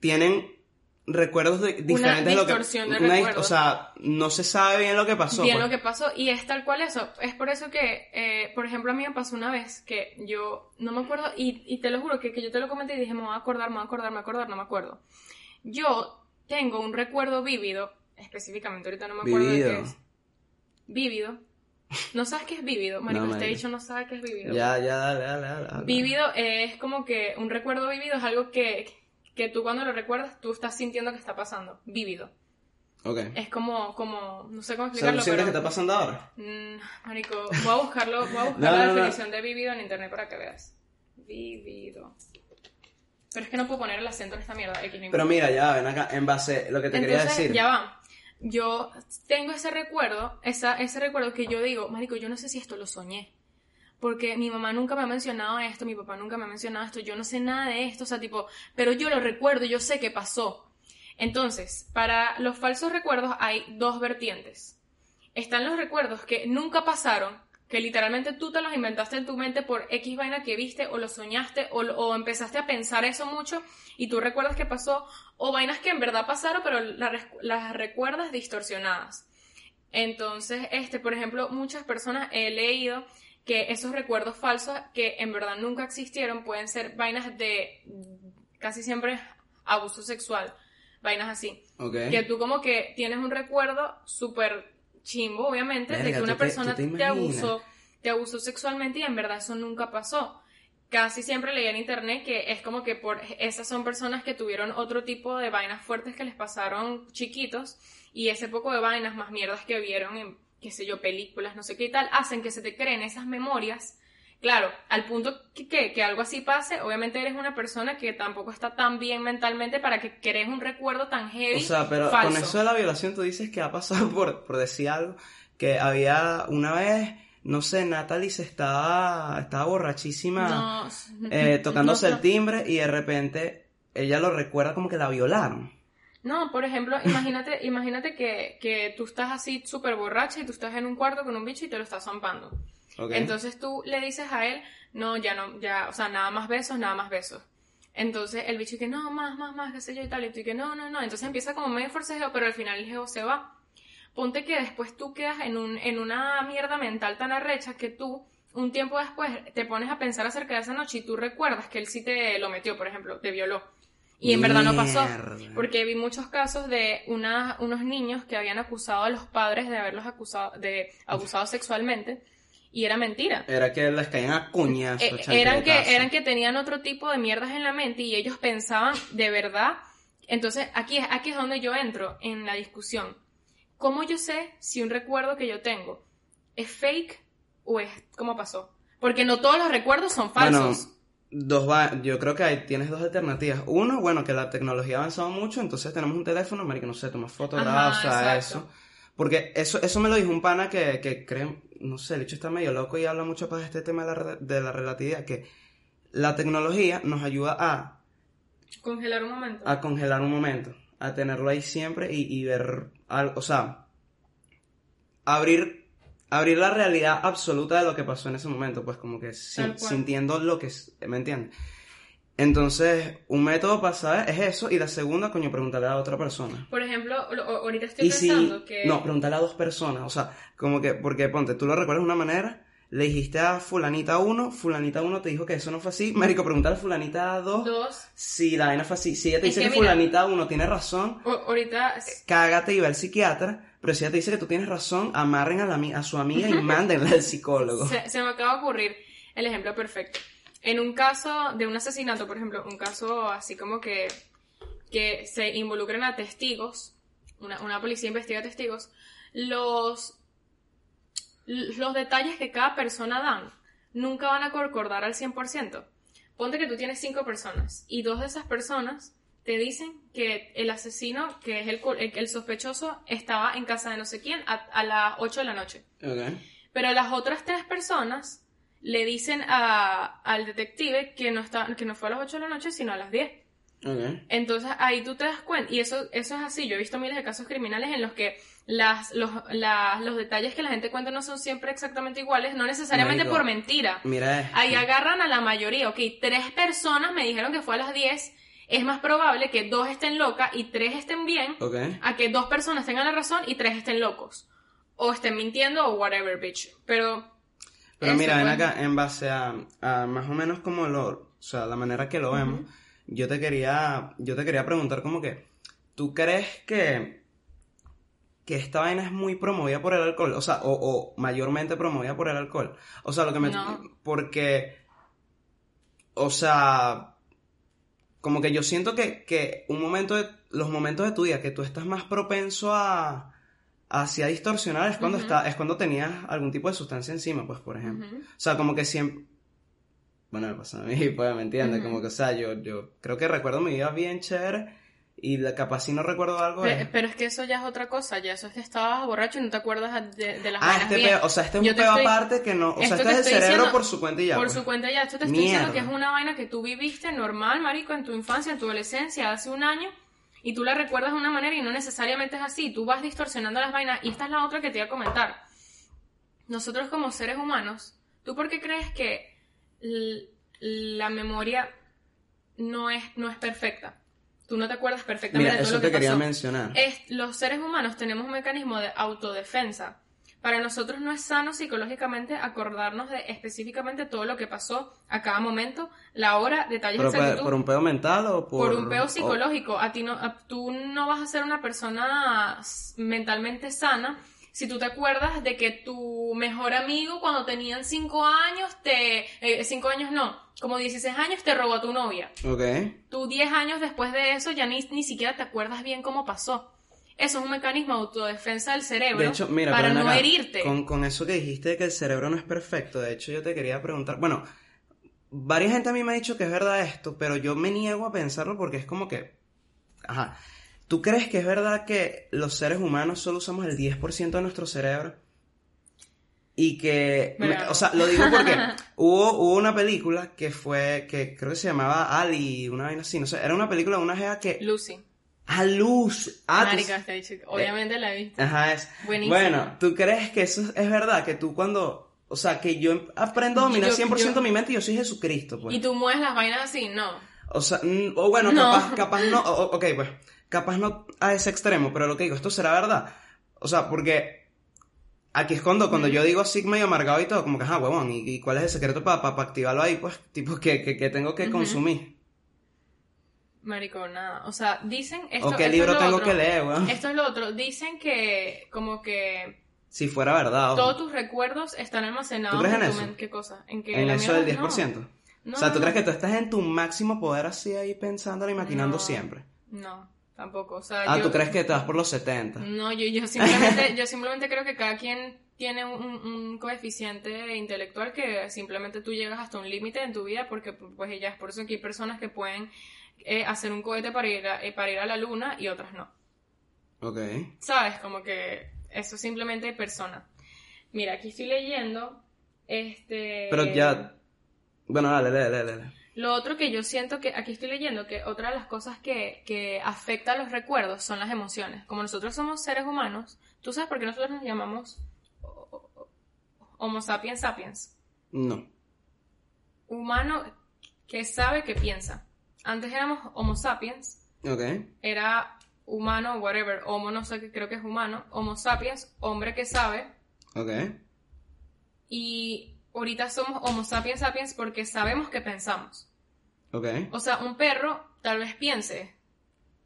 Speaker 1: tienen recuerdos de, diferentes de lo que...
Speaker 2: de
Speaker 1: una
Speaker 2: recuerdos.
Speaker 1: O sea, no se sabe bien lo que pasó.
Speaker 2: bien
Speaker 1: pues.
Speaker 2: lo que pasó y es tal cual eso. Es por eso que, eh, por ejemplo, a mí me pasó una vez que yo no me acuerdo y, y te lo juro que, que yo te lo comenté y dije, me voy a acordar, me voy a acordar, me voy a acordar, no me acuerdo. Yo tengo un recuerdo vívido, específicamente ahorita no me acuerdo de
Speaker 1: Vívido.
Speaker 2: qué es. Vívido. ¿No sabes qué es vívido? Marico,
Speaker 1: No,
Speaker 2: este dicho no sabe qué es vívido.
Speaker 1: Ya, ya, dale, dale, dale. dale.
Speaker 2: Vívido es como que un recuerdo vívido es algo que, que tú cuando lo recuerdas tú estás sintiendo que está pasando. Vívido.
Speaker 1: Ok.
Speaker 2: Es como, como, no sé cómo explicarlo,
Speaker 1: ¿tú sientes
Speaker 2: pero...
Speaker 1: que está pasando ahora?
Speaker 2: Mm, marico, voy a buscarlo, voy a [LAUGHS] buscar
Speaker 1: No,
Speaker 2: la
Speaker 1: no, no.
Speaker 2: definición de vivido en internet para que veas. Vivido. Pero es que no puedo poner el acento en esta mierda. X,
Speaker 1: Pero mira, ya, ven acá, en base lo que te quería decir.
Speaker 2: ya va. Yo tengo ese recuerdo, esa, ese recuerdo que yo digo, marico, yo no sé si esto lo soñé. Porque mi mamá nunca me ha mencionado esto, mi papá nunca me ha mencionado esto, yo no sé nada de esto, o sea, tipo, pero yo lo recuerdo, yo sé que pasó. Entonces, para los falsos recuerdos hay dos vertientes. Están los recuerdos que nunca pasaron, que literalmente tú te los inventaste en tu mente por X vaina que viste o lo soñaste o, empezaste a pensar eso mucho y tú recuerdas que pasó o vainas que en verdad pasaron pero la res- las recuerdas distorsionadas. Entonces, este, por ejemplo, muchas personas he leído que esos recuerdos falsos que en verdad nunca existieron pueden ser vainas de casi siempre abuso sexual, vainas así.
Speaker 1: Ok.
Speaker 2: Que tú como que tienes un recuerdo súper chimbo, obviamente, de
Speaker 1: Verga,
Speaker 2: que una
Speaker 1: ¿tú te-
Speaker 2: persona
Speaker 1: te
Speaker 2: te,
Speaker 1: imaginas?
Speaker 2: abusó, te abusó sexualmente y en verdad eso nunca pasó. Casi siempre leía en internet que es como que por esas son personas que tuvieron otro tipo de vainas fuertes que les pasaron chiquitos y ese poco de vainas más mierdas que vieron en, qué sé yo, películas, no sé qué y tal, hacen que se te creen esas memorias. Claro, al punto que, que, que algo así pase, obviamente eres una persona que tampoco está tan bien mentalmente para que crees un recuerdo tan heavy.
Speaker 1: O sea, pero
Speaker 2: falso.
Speaker 1: con eso de la violación tú dices que ha pasado por, por decir algo, que había una vez, no sé, Natalie se estaba, estaba borrachísima
Speaker 2: No,
Speaker 1: eh, [LAUGHS] tocándose
Speaker 2: no,
Speaker 1: el timbre y de repente ella lo recuerda como que la violaron.
Speaker 2: No, por ejemplo, imagínate, [LAUGHS] imagínate que, que tú estás así súper borracha y tú estás en un cuarto con un bicho y te lo estás zampando.
Speaker 1: ¿ok?
Speaker 2: Entonces tú le dices a él, no, ya no, ya, o sea, nada más besos, nada más besos. Entonces el bicho que no, más, más, más, qué sé yo y tal, y tú que no, no, no. Entonces empieza como medio forcejeo, pero al final el geo se va. Ponte que después tú quedas en, un, en una mierda mental tan arrecha que tú, un tiempo después, te pones a pensar acerca de esa noche y tú recuerdas que él sí te lo metió, por ejemplo, te violó. Y en verdad no pasó. Porque vi muchos casos de una- unos niños que habían acusado a los padres de haberlos acusado, de abusado sexualmente y era mentira.
Speaker 1: Era que les caían a cuñazos,
Speaker 2: Eh, eran que, eran que tenían otro tipo de mierdas en la mente y ellos pensaban de verdad. Entonces, aquí, es- aquí es donde yo entro en la discusión. ¿Cómo yo sé si un recuerdo que yo tengo es fake o es como pasó? Porque no todos los recuerdos son falsos.
Speaker 1: Bueno, dos va yo creo que hay, tienes dos alternativas. Uno, bueno, que la tecnología ha avanzado mucho, entonces tenemos un teléfono, marico, no sé, tomas sea,
Speaker 2: exacto.
Speaker 1: eso. Porque eso, eso me lo dijo un pana que, que cree, no sé, el hecho está medio loco y habla mucho para este tema de la, de la relatividad, que la tecnología nos ayuda a,
Speaker 2: Congelar un momento.
Speaker 1: a congelar un momento, a tenerlo ahí siempre y, y ver, al- o sea, abrir, abrir la realidad absoluta de lo que pasó en ese momento, pues como que sin- sintiendo lo que, ¿me entiendes? Entonces, un método para saber es eso, y la segunda, coño, preguntarle a otra persona.
Speaker 2: Por ejemplo, ahorita estoy
Speaker 1: Y si,
Speaker 2: pensando que...
Speaker 1: no, preguntarle a dos personas, o sea, como que, porque ponte, tú lo recuerdas de una manera, le dijiste a fulanita 1, fulanita 1 te dijo que eso no fue así, marico, preguntar a fulanita 2,
Speaker 2: Dos.
Speaker 1: si la vaina fue así, si ella te
Speaker 2: Es
Speaker 1: dice
Speaker 2: que
Speaker 1: que,
Speaker 2: mira-
Speaker 1: fulanita 1 tiene razón,
Speaker 2: ahorita...
Speaker 1: cágate y ve al psiquiatra, pero si ella te dice que tú tienes razón, amarren a, la, a su amiga y [LAUGHS] mándenla al psicólogo.
Speaker 2: Se, se me acaba de ocurrir el ejemplo perfecto. En un caso de un asesinato, por ejemplo, un caso así como que, que se involucren a testigos, una, una policía investiga testigos, los, los detalles que cada persona dan nunca van a concordar al 100%. Ponte que tú tienes cinco personas y dos de esas personas te dicen que el asesino, que es el, el, el sospechoso, estaba en casa de no sé quién a, a las 8 de la noche. Pero las otras tres personas le dicen a, al detective que no, está, que no fue a las 8 de la noche, sino a las 10.
Speaker 1: Ok.
Speaker 2: Entonces ahí tú te das cuenta, y eso, eso es así, yo he visto miles de casos criminales en los que las, los, la- los detalles que la gente cuenta no son siempre exactamente iguales, no necesariamente
Speaker 1: Marico.
Speaker 2: por mentira.
Speaker 1: Mira esto.
Speaker 2: Ahí agarran a la mayoría, ok, tres personas me dijeron que fue a las 10, es más probable que dos estén locas y tres estén bien,
Speaker 1: Ok.
Speaker 2: a que dos personas tengan la razón y tres estén locos. O estén mintiendo o whatever, bitch. Pero...
Speaker 1: Pero mira, ven acá, en base a, a más o menos como lo, o sea, la manera que lo vemos, yo te quería, yo te quería preguntar como que, ¿tú crees que, que esta vaina es muy promovida por el alcohol? O sea, o, o mayormente promovida por el alcohol. O sea, lo que me,
Speaker 2: No.
Speaker 1: porque, o sea, como que yo siento que, que un momento de, los momentos de tu día que tú estás más propenso a, hacia distorsionar es cuando está, es cuando tenías algún tipo de sustancia encima, pues, por ejemplo. O sea, como que siempre. Bueno, me pasa a mí, [LAUGHS] pues, ¿me entiendes? Como que, o sea, yo, yo creo que recuerdo mi vida bien chévere y la, capaz si no recuerdo algo.
Speaker 2: Pe-
Speaker 1: es-
Speaker 2: Pero es que eso ya es otra cosa, ya eso es que estabas borracho y no te acuerdas de, de las
Speaker 1: Ah, este
Speaker 2: bien.
Speaker 1: peo, o sea, este es
Speaker 2: Yo
Speaker 1: un peo
Speaker 2: estoy-
Speaker 1: aparte que no. O sea,
Speaker 2: esto
Speaker 1: este
Speaker 2: te
Speaker 1: es el cerebro
Speaker 2: diciendo
Speaker 1: por su cuenta y ya.
Speaker 2: Por
Speaker 1: pues.
Speaker 2: su cuenta ya, esto te estoy diciendo que es una vaina que tú viviste normal, marico, en tu infancia, en tu adolescencia, hace un año, y tú la recuerdas de una manera y no necesariamente es así, tú vas distorsionando las vainas, y esta es la otra que te iba a comentar. Nosotros como seres humanos, ¿tú por qué crees que la memoria no es, no es perfecta? Tú no te acuerdas perfectamente
Speaker 1: Mira,
Speaker 2: de todo
Speaker 1: eso
Speaker 2: lo que
Speaker 1: te quería mencionar.
Speaker 2: Es- los seres humanos tenemos un mecanismo de autodefensa. Para nosotros no es sano psicológicamente acordarnos de específicamente todo lo que pasó a cada momento, la hora, detalles
Speaker 1: ¿Pero por, un peo mental o por.?
Speaker 2: por un peo psicológico. A ti no, a- tú no vas a ser una persona mentalmente sana si tú te acuerdas de que tu mejor amigo cuando tenían 5 años, te, 5 años no, como 16 años te robó a tu novia.
Speaker 1: Ok.
Speaker 2: Tú 10 años después de eso ya ni, ni siquiera te acuerdas bien cómo pasó. Eso es un mecanismo de autodefensa del cerebro
Speaker 1: De hecho, mira,
Speaker 2: para no
Speaker 1: acá,
Speaker 2: herirte.
Speaker 1: Con, con eso que dijiste de que el cerebro no es perfecto, de hecho yo te quería preguntar, bueno, varias gente a mí me ha dicho que es verdad esto, pero yo me niego a pensarlo porque es como que, ajá, ¿tú crees que es verdad que los seres humanos solo usamos el 10% de nuestro cerebro? Y que,
Speaker 2: Bravo.
Speaker 1: o sea, lo digo porque [LAUGHS] hubo, hubo una película que fue, que creo que se llamaba Ali, una vaina así, no sé, era una película de una gea que,
Speaker 2: Lucy.
Speaker 1: a luz, ah,
Speaker 2: Marica, está dicho- obviamente la he visto.
Speaker 1: Ajá, es.
Speaker 2: Buenísimo.
Speaker 1: Bueno, ¿tú crees que eso es verdad? Que tú cuando. O sea, que yo aprendo a dominar
Speaker 2: Yo-
Speaker 1: 100%
Speaker 2: yo-
Speaker 1: mi mente y yo soy Jesucristo, pues.
Speaker 2: Y tú mueves las vainas así, no.
Speaker 1: O sea, o bueno,
Speaker 2: No.
Speaker 1: capaz, capaz no. o- ok, pues. Capaz no a ese extremo, pero lo que digo, ¿esto será verdad? O sea, porque. Aquí es cuando, cuando yo digo así medio amargado y todo, como que, ajá, huevón, ¿y, y cuál es el secreto para activarlo ahí? Pues, tipo, que, que, que tengo que consumir.
Speaker 2: Marico, nada. O sea, dicen esto.
Speaker 1: o qué
Speaker 2: esto
Speaker 1: libro
Speaker 2: es lo
Speaker 1: tengo
Speaker 2: otro.
Speaker 1: que leer, weón.
Speaker 2: Esto es lo otro. Dicen que como que
Speaker 1: Si fuera verdad, ojo.
Speaker 2: todos tus recuerdos están almacenados
Speaker 1: ¿Tú crees en eso?
Speaker 2: mente. ¿Qué cosa? En que
Speaker 1: En eso del
Speaker 2: mierda-
Speaker 1: 10%.
Speaker 2: No.
Speaker 1: o sea, ¿tú
Speaker 2: no,
Speaker 1: crees que tú estás en tu máximo poder así ahí pensando y maquinando siempre?
Speaker 2: No, tampoco. O sea,
Speaker 1: Ah,
Speaker 2: yo-
Speaker 1: ¿tú crees que te vas por los 70?
Speaker 2: No, yo, yo simplemente, yo simplemente creo que cada quien tiene un, un coeficiente intelectual que simplemente tú llegas hasta un límite en tu vida porque pues ya es por eso que hay personas que pueden eh, hacer un cohete para ir, a, eh, para ir a la luna y otras no.
Speaker 1: Ok.
Speaker 2: ¿Sabes? Como que eso simplemente hay personas. Mira, aquí estoy leyendo este...
Speaker 1: Pero ya... Bueno, dale, dale, dale, dale.
Speaker 2: Lo otro que yo siento que aquí estoy leyendo que otra de las cosas que, que afecta a los recuerdos son las emociones. Como nosotros somos seres humanos, ¿tú sabes por qué nosotros nos llamamos Homo sapiens sapiens?
Speaker 1: No.
Speaker 2: Humano que sabe que piensa. Antes éramos Homo sapiens,
Speaker 1: Ok.
Speaker 2: era humano, whatever, Homo no sé qué creo que es humano, Homo sapiens, hombre que sabe,
Speaker 1: Ok.
Speaker 2: y ahorita somos Homo sapiens sapiens porque sabemos que pensamos.
Speaker 1: Ok.
Speaker 2: O sea, un perro tal vez piense.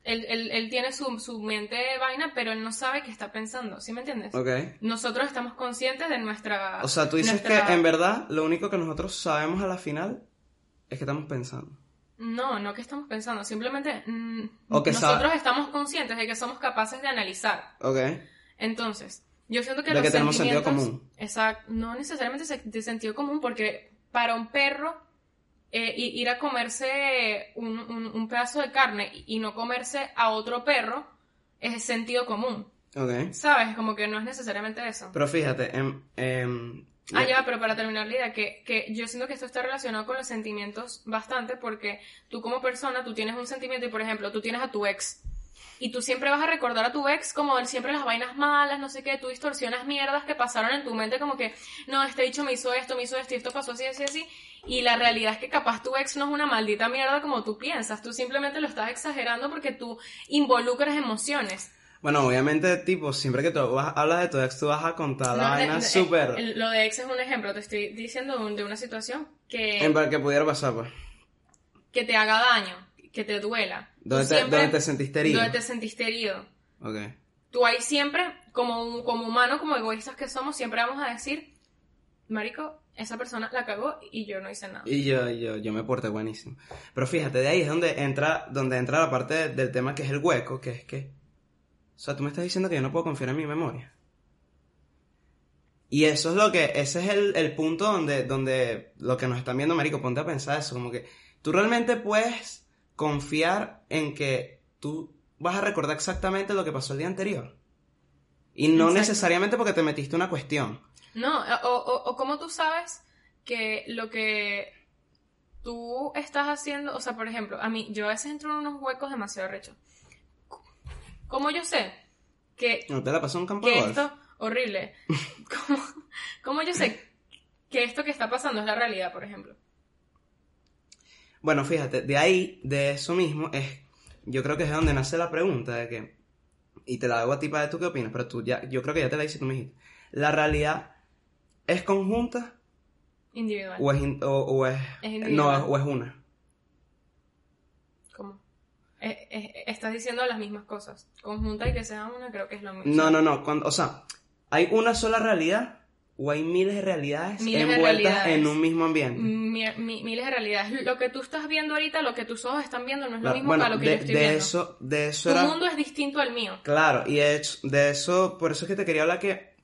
Speaker 2: Él, él- él tiene su, su mente vaina, pero él no sabe qué está pensando. ¿Sí me entiendes?
Speaker 1: Ok.
Speaker 2: Nosotros estamos conscientes de nuestra.
Speaker 1: O sea, tú dices
Speaker 2: nuestra-
Speaker 1: que en verdad lo único que nosotros sabemos a la final es que estamos pensando.
Speaker 2: No, no que estamos pensando. Simplemente. mm,
Speaker 1: O que
Speaker 2: nosotros
Speaker 1: sabe-
Speaker 2: estamos conscientes de que somos capaces de analizar.
Speaker 1: Ok.
Speaker 2: Entonces, yo siento que
Speaker 1: De
Speaker 2: los
Speaker 1: que tenemos sentido común.
Speaker 2: Exacto. No necesariamente de sentido común, porque para un perro. eh, ir a comerse un, un- un pedazo de carne y no comerse a otro perro es sentido común.
Speaker 1: Ok.
Speaker 2: ¿Sabes? Como que no es necesariamente eso.
Speaker 1: Pero fíjate, em, em,
Speaker 2: Ah, ya, pero para terminar la idea, que, que yo siento que esto está relacionado con los sentimientos bastante, porque tú como persona, tú tienes un sentimiento y, por ejemplo, tú tienes a tu ex, y tú siempre vas a recordar a tu ex como él siempre las vainas malas, no sé qué, tú distorsionas mierdas que pasaron en tu mente como que, no, este dicho me hizo esto, me hizo esto, y esto pasó así, así, así, y la realidad es que capaz tu ex no es una maldita mierda como tú piensas, tú simplemente lo estás exagerando porque tú involucras emociones.
Speaker 1: Bueno, obviamente, tipo, siempre que tú vas- hablas de tu ex, tú vas a contar la vaina súper...
Speaker 2: Lo de ex es un ejemplo, te estoy diciendo de un- de una situación que,
Speaker 1: En que pudiera pasar, pues.
Speaker 2: que te haga daño, que te duela. Tú
Speaker 1: Donde te,
Speaker 2: siempre-
Speaker 1: donde te sentiste herido.
Speaker 2: donde te sentiste herido.
Speaker 1: Ok.
Speaker 2: Tú ahí siempre, como, como humanos, como egoístas que somos, siempre vamos a decir, Marico, esa persona la cagó y yo no hice nada.
Speaker 1: Y yo, yo, yo me porté buenísimo. Pero fíjate, de ahí es donde entra, donde entra la parte de- del tema que es el hueco, que es que... O sea, tú me estás diciendo que yo no puedo confiar en mi memoria. Y eso es lo que, ese es el, el punto donde, donde lo que nos están viendo, Marico, ponte a pensar eso, como que tú realmente puedes confiar en que tú vas a recordar exactamente lo que pasó el día anterior. Y no
Speaker 2: Exacto.
Speaker 1: necesariamente porque te metiste una cuestión.
Speaker 2: No, o, o, tú sabes que lo que tú estás haciendo, o sea, por ejemplo, a mí, yo a veces entro en unos huecos demasiado rechos. ¿Cómo yo sé que,
Speaker 1: ¿No te la pasó un campo de
Speaker 2: que
Speaker 1: golf?
Speaker 2: esto, horrible, [LAUGHS] ¿cómo, cómo yo sé que esto que está pasando es la realidad, por ejemplo?
Speaker 1: Bueno, fíjate, de ahí, de eso mismo, es, yo creo que es de donde nace la pregunta de que, y te la hago a ti para tú qué opinas, pero tú ya, yo creo que ya te la hice, tú me dijiste, ¿la realidad es conjunta
Speaker 2: Individual.
Speaker 1: o es, in- o, o es,
Speaker 2: Es
Speaker 1: no, o es una?
Speaker 2: ¿Cómo? Estás diciendo las mismas cosas. Conjunta y que sea una, creo que es lo mismo.
Speaker 1: No, no, no, cuando, o sea, ¿hay una sola realidad o hay miles de realidades
Speaker 2: Miles de
Speaker 1: envueltas
Speaker 2: realidades.
Speaker 1: en un mismo ambiente?
Speaker 2: Mi- mi- miles de realidades. Lo que tú estás viendo ahorita, lo que tus ojos están viendo, no es lo mismo
Speaker 1: bueno,
Speaker 2: que lo que
Speaker 1: de,
Speaker 2: yo estoy
Speaker 1: de
Speaker 2: viendo.
Speaker 1: eso, de eso
Speaker 2: tu
Speaker 1: era...
Speaker 2: mundo es distinto al mío.
Speaker 1: Claro, y de, hecho- de eso, por eso es que te quería hablar que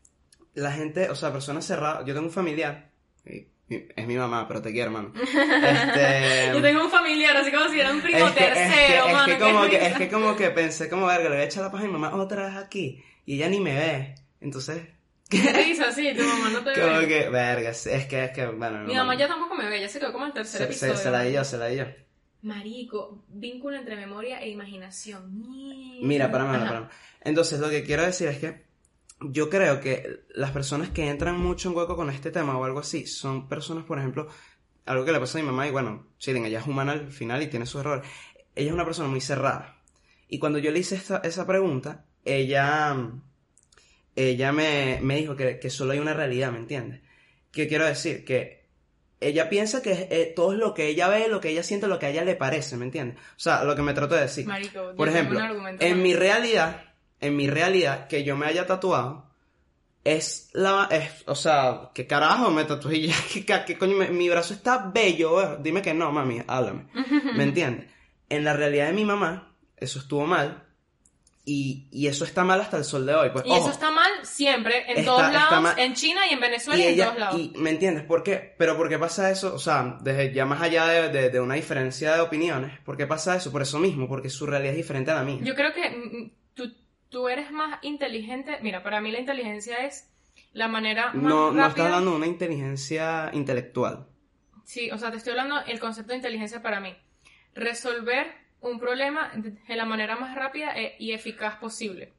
Speaker 1: la gente, o sea, personas cerradas, yo tengo un familiar, es mi mamá, pero te quiero, hermano. [LAUGHS] Este,
Speaker 2: Yo tengo un familiar, así como si era un primo
Speaker 1: es que, es que-
Speaker 2: tercero,
Speaker 1: es
Speaker 2: mano.
Speaker 1: que como que, es que como que pensé como, verga, le voy a echar la paja a mi mamá otra vez aquí, y ella ni me ve, entonces,
Speaker 2: Qué risa, sí, tu mamá no te
Speaker 1: como
Speaker 2: ve.
Speaker 1: que, verga, es que, es que, bueno,
Speaker 2: Mi mamá ya tampoco me ve, ya se quedó como el tercer
Speaker 1: se,
Speaker 2: episodio.
Speaker 1: se, se la di yo, se la di yo.
Speaker 2: Marico, vínculo entre memoria e imaginación.
Speaker 1: Mira, para
Speaker 2: Ajá.
Speaker 1: para, para. Entonces, lo que quiero decir es que yo creo que las personas que entran mucho en hueco con este tema o algo así son personas, por ejemplo, algo que le pasa a mi mamá, y bueno, sí, ella es humana al final y tiene sus errores. Ella es una persona muy cerrada. Y cuando yo le hice esta- esa pregunta, ella, ella me, me dijo que, que solo hay una realidad, ¿me entiendes? ¿Qué quiero decir? Que ella piensa que eh, todo es lo que ella ve, lo que ella siente, lo que a ella le parece, ¿me entiendes? O sea, lo que me trato de decir.
Speaker 2: Marico,
Speaker 1: Por ejemplo, en mi realidad, en mi realidad, que yo me haya tatuado, es la, es, o sea, ¿qué carajo me tatué? [LAUGHS] ¿Qué, qué coño? me- mi brazo está bello, eh. dime que no, mami, háblame. ¿Me [LAUGHS] entiendes? En la realidad de mi mamá, eso estuvo mal, y, y eso está mal hasta el sol de hoy. Pues,
Speaker 2: Y
Speaker 1: ojo,
Speaker 2: eso está mal siempre, en
Speaker 1: Está-
Speaker 2: todos lados, en China y en Venezuela
Speaker 1: y
Speaker 2: y, en todos lados.
Speaker 1: y, ¿me entiendes? ¿Por qué? Pero ¿por qué pasa eso? O sea, desde ya más allá de, de- de una diferencia de opiniones, ¿por qué pasa eso? Por eso mismo, porque su realidad es diferente a la mía.
Speaker 2: Yo creo que mm, tú, tú eres más inteligente. Mira, para mí la inteligencia es la manera más
Speaker 1: No, no
Speaker 2: rápida.
Speaker 1: estás hablando de una inteligencia intelectual.
Speaker 2: Sí, o sea, te estoy hablando el concepto de inteligencia para mí. Resolver un problema de la manera más rápida e- y eficaz posible.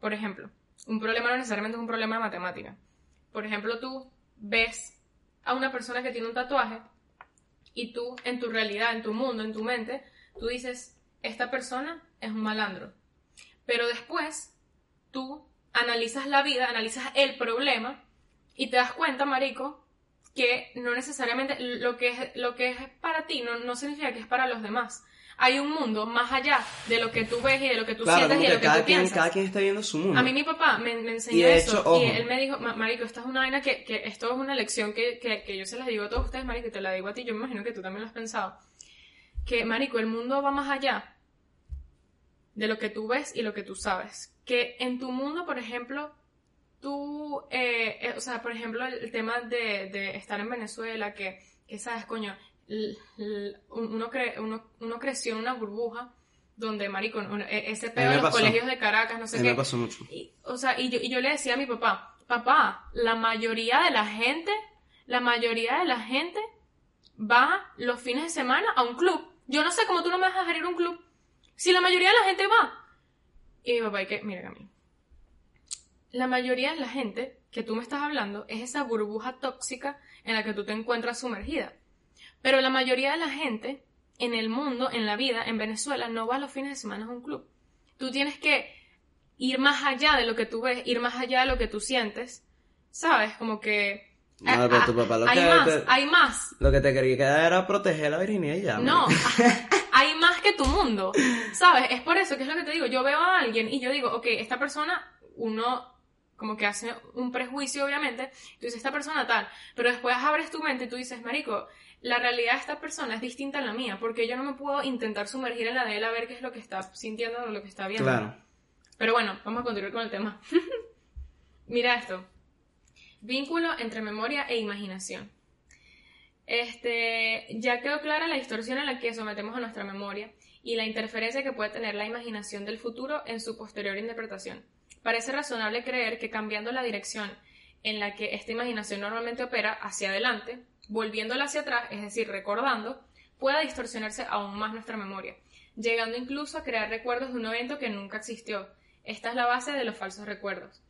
Speaker 2: Por ejemplo, un problema no necesariamente es un problema de matemática. Por ejemplo, tú ves a una persona que tiene un tatuaje y tú, en tu realidad, en tu mundo, en tu mente, tú dices, esta persona es un malandro. Pero después, tú analizas la vida, analizas el problema y te das cuenta, marico, que no necesariamente lo que es, lo que es para ti no, no significa que es para los demás. Hay un mundo más allá de lo que tú ves y de lo que tú
Speaker 1: Claro,
Speaker 2: sientes y de lo que
Speaker 1: cada
Speaker 2: tú
Speaker 1: quien,
Speaker 2: piensas.
Speaker 1: cada quien está viendo su mundo.
Speaker 2: A mí mi papá me, me enseñó
Speaker 1: Y
Speaker 2: eso
Speaker 1: hecho,
Speaker 2: y él me dijo, "Ma- marico, esta es una vaina que, que esto es una lección que, que, que yo se las digo a todos ustedes, marico, y te la digo a ti, yo me imagino que tú también lo has pensado. Que, marico, el mundo va más allá de lo que tú ves y lo que tú sabes. Que en tu mundo, por ejemplo, tú, eh, eh, o sea, por ejemplo, el, el tema de, de estar en Venezuela, que, que sabes, coño, uno, cre- uno, uno creció en una burbuja donde, marico, e- ese pedo de los
Speaker 1: pasó.
Speaker 2: colegios de Caracas, no sé qué.
Speaker 1: me pasó mucho.
Speaker 2: Y, o sea, y yo, y yo le decía a mi papá, papá, la mayoría de la gente, la mayoría de la gente va los fines de semana a un club. Yo no sé cómo tú no me vas a dejar ir a un club. Si la mayoría de la gente va. Y mi papá, y que, mira, Camilo. La mayoría de la gente que tú me estás hablando es esa burbuja tóxica en la que tú te encuentras sumergida. Pero la mayoría de la gente en el mundo, en la vida, en Venezuela, no va los fines de semana a un club. Tú tienes que ir más allá de lo que tú ves, ir más allá de lo que tú sientes. ¿Sabes? Como que
Speaker 1: no, pero tu papá lo
Speaker 2: hay
Speaker 1: que
Speaker 2: más,
Speaker 1: te,
Speaker 2: hay más.
Speaker 1: Lo que te quería que era proteger la virginidad y ya.
Speaker 2: No, [LAUGHS] hay más que tu mundo, ¿sabes? Es por eso que es lo que te digo. Yo veo a alguien y yo digo, ok, esta persona, uno como que hace un prejuicio, obviamente, tú dices, esta persona tal, pero después abres tu mente y tú dices, marico, la realidad de esta persona es distinta a la mía, porque yo no me puedo intentar sumergir en la de él a ver qué es lo que está sintiendo o lo que está viendo.
Speaker 1: Claro.
Speaker 2: Pero bueno, vamos a continuar con el tema. [LAUGHS] Mira esto. Vínculo entre memoria e imaginación. Este, ya quedó clara la distorsión en la que sometemos a nuestra memoria y la interferencia que puede tener la imaginación del futuro en su posterior interpretación. Parece razonable creer que cambiando la dirección en la que esta imaginación normalmente opera hacia adelante, volviéndola hacia atrás, es decir, recordando, pueda distorsionarse aún más nuestra memoria, llegando incluso a crear recuerdos de un evento que nunca existió. Esta es la base de los falsos recuerdos.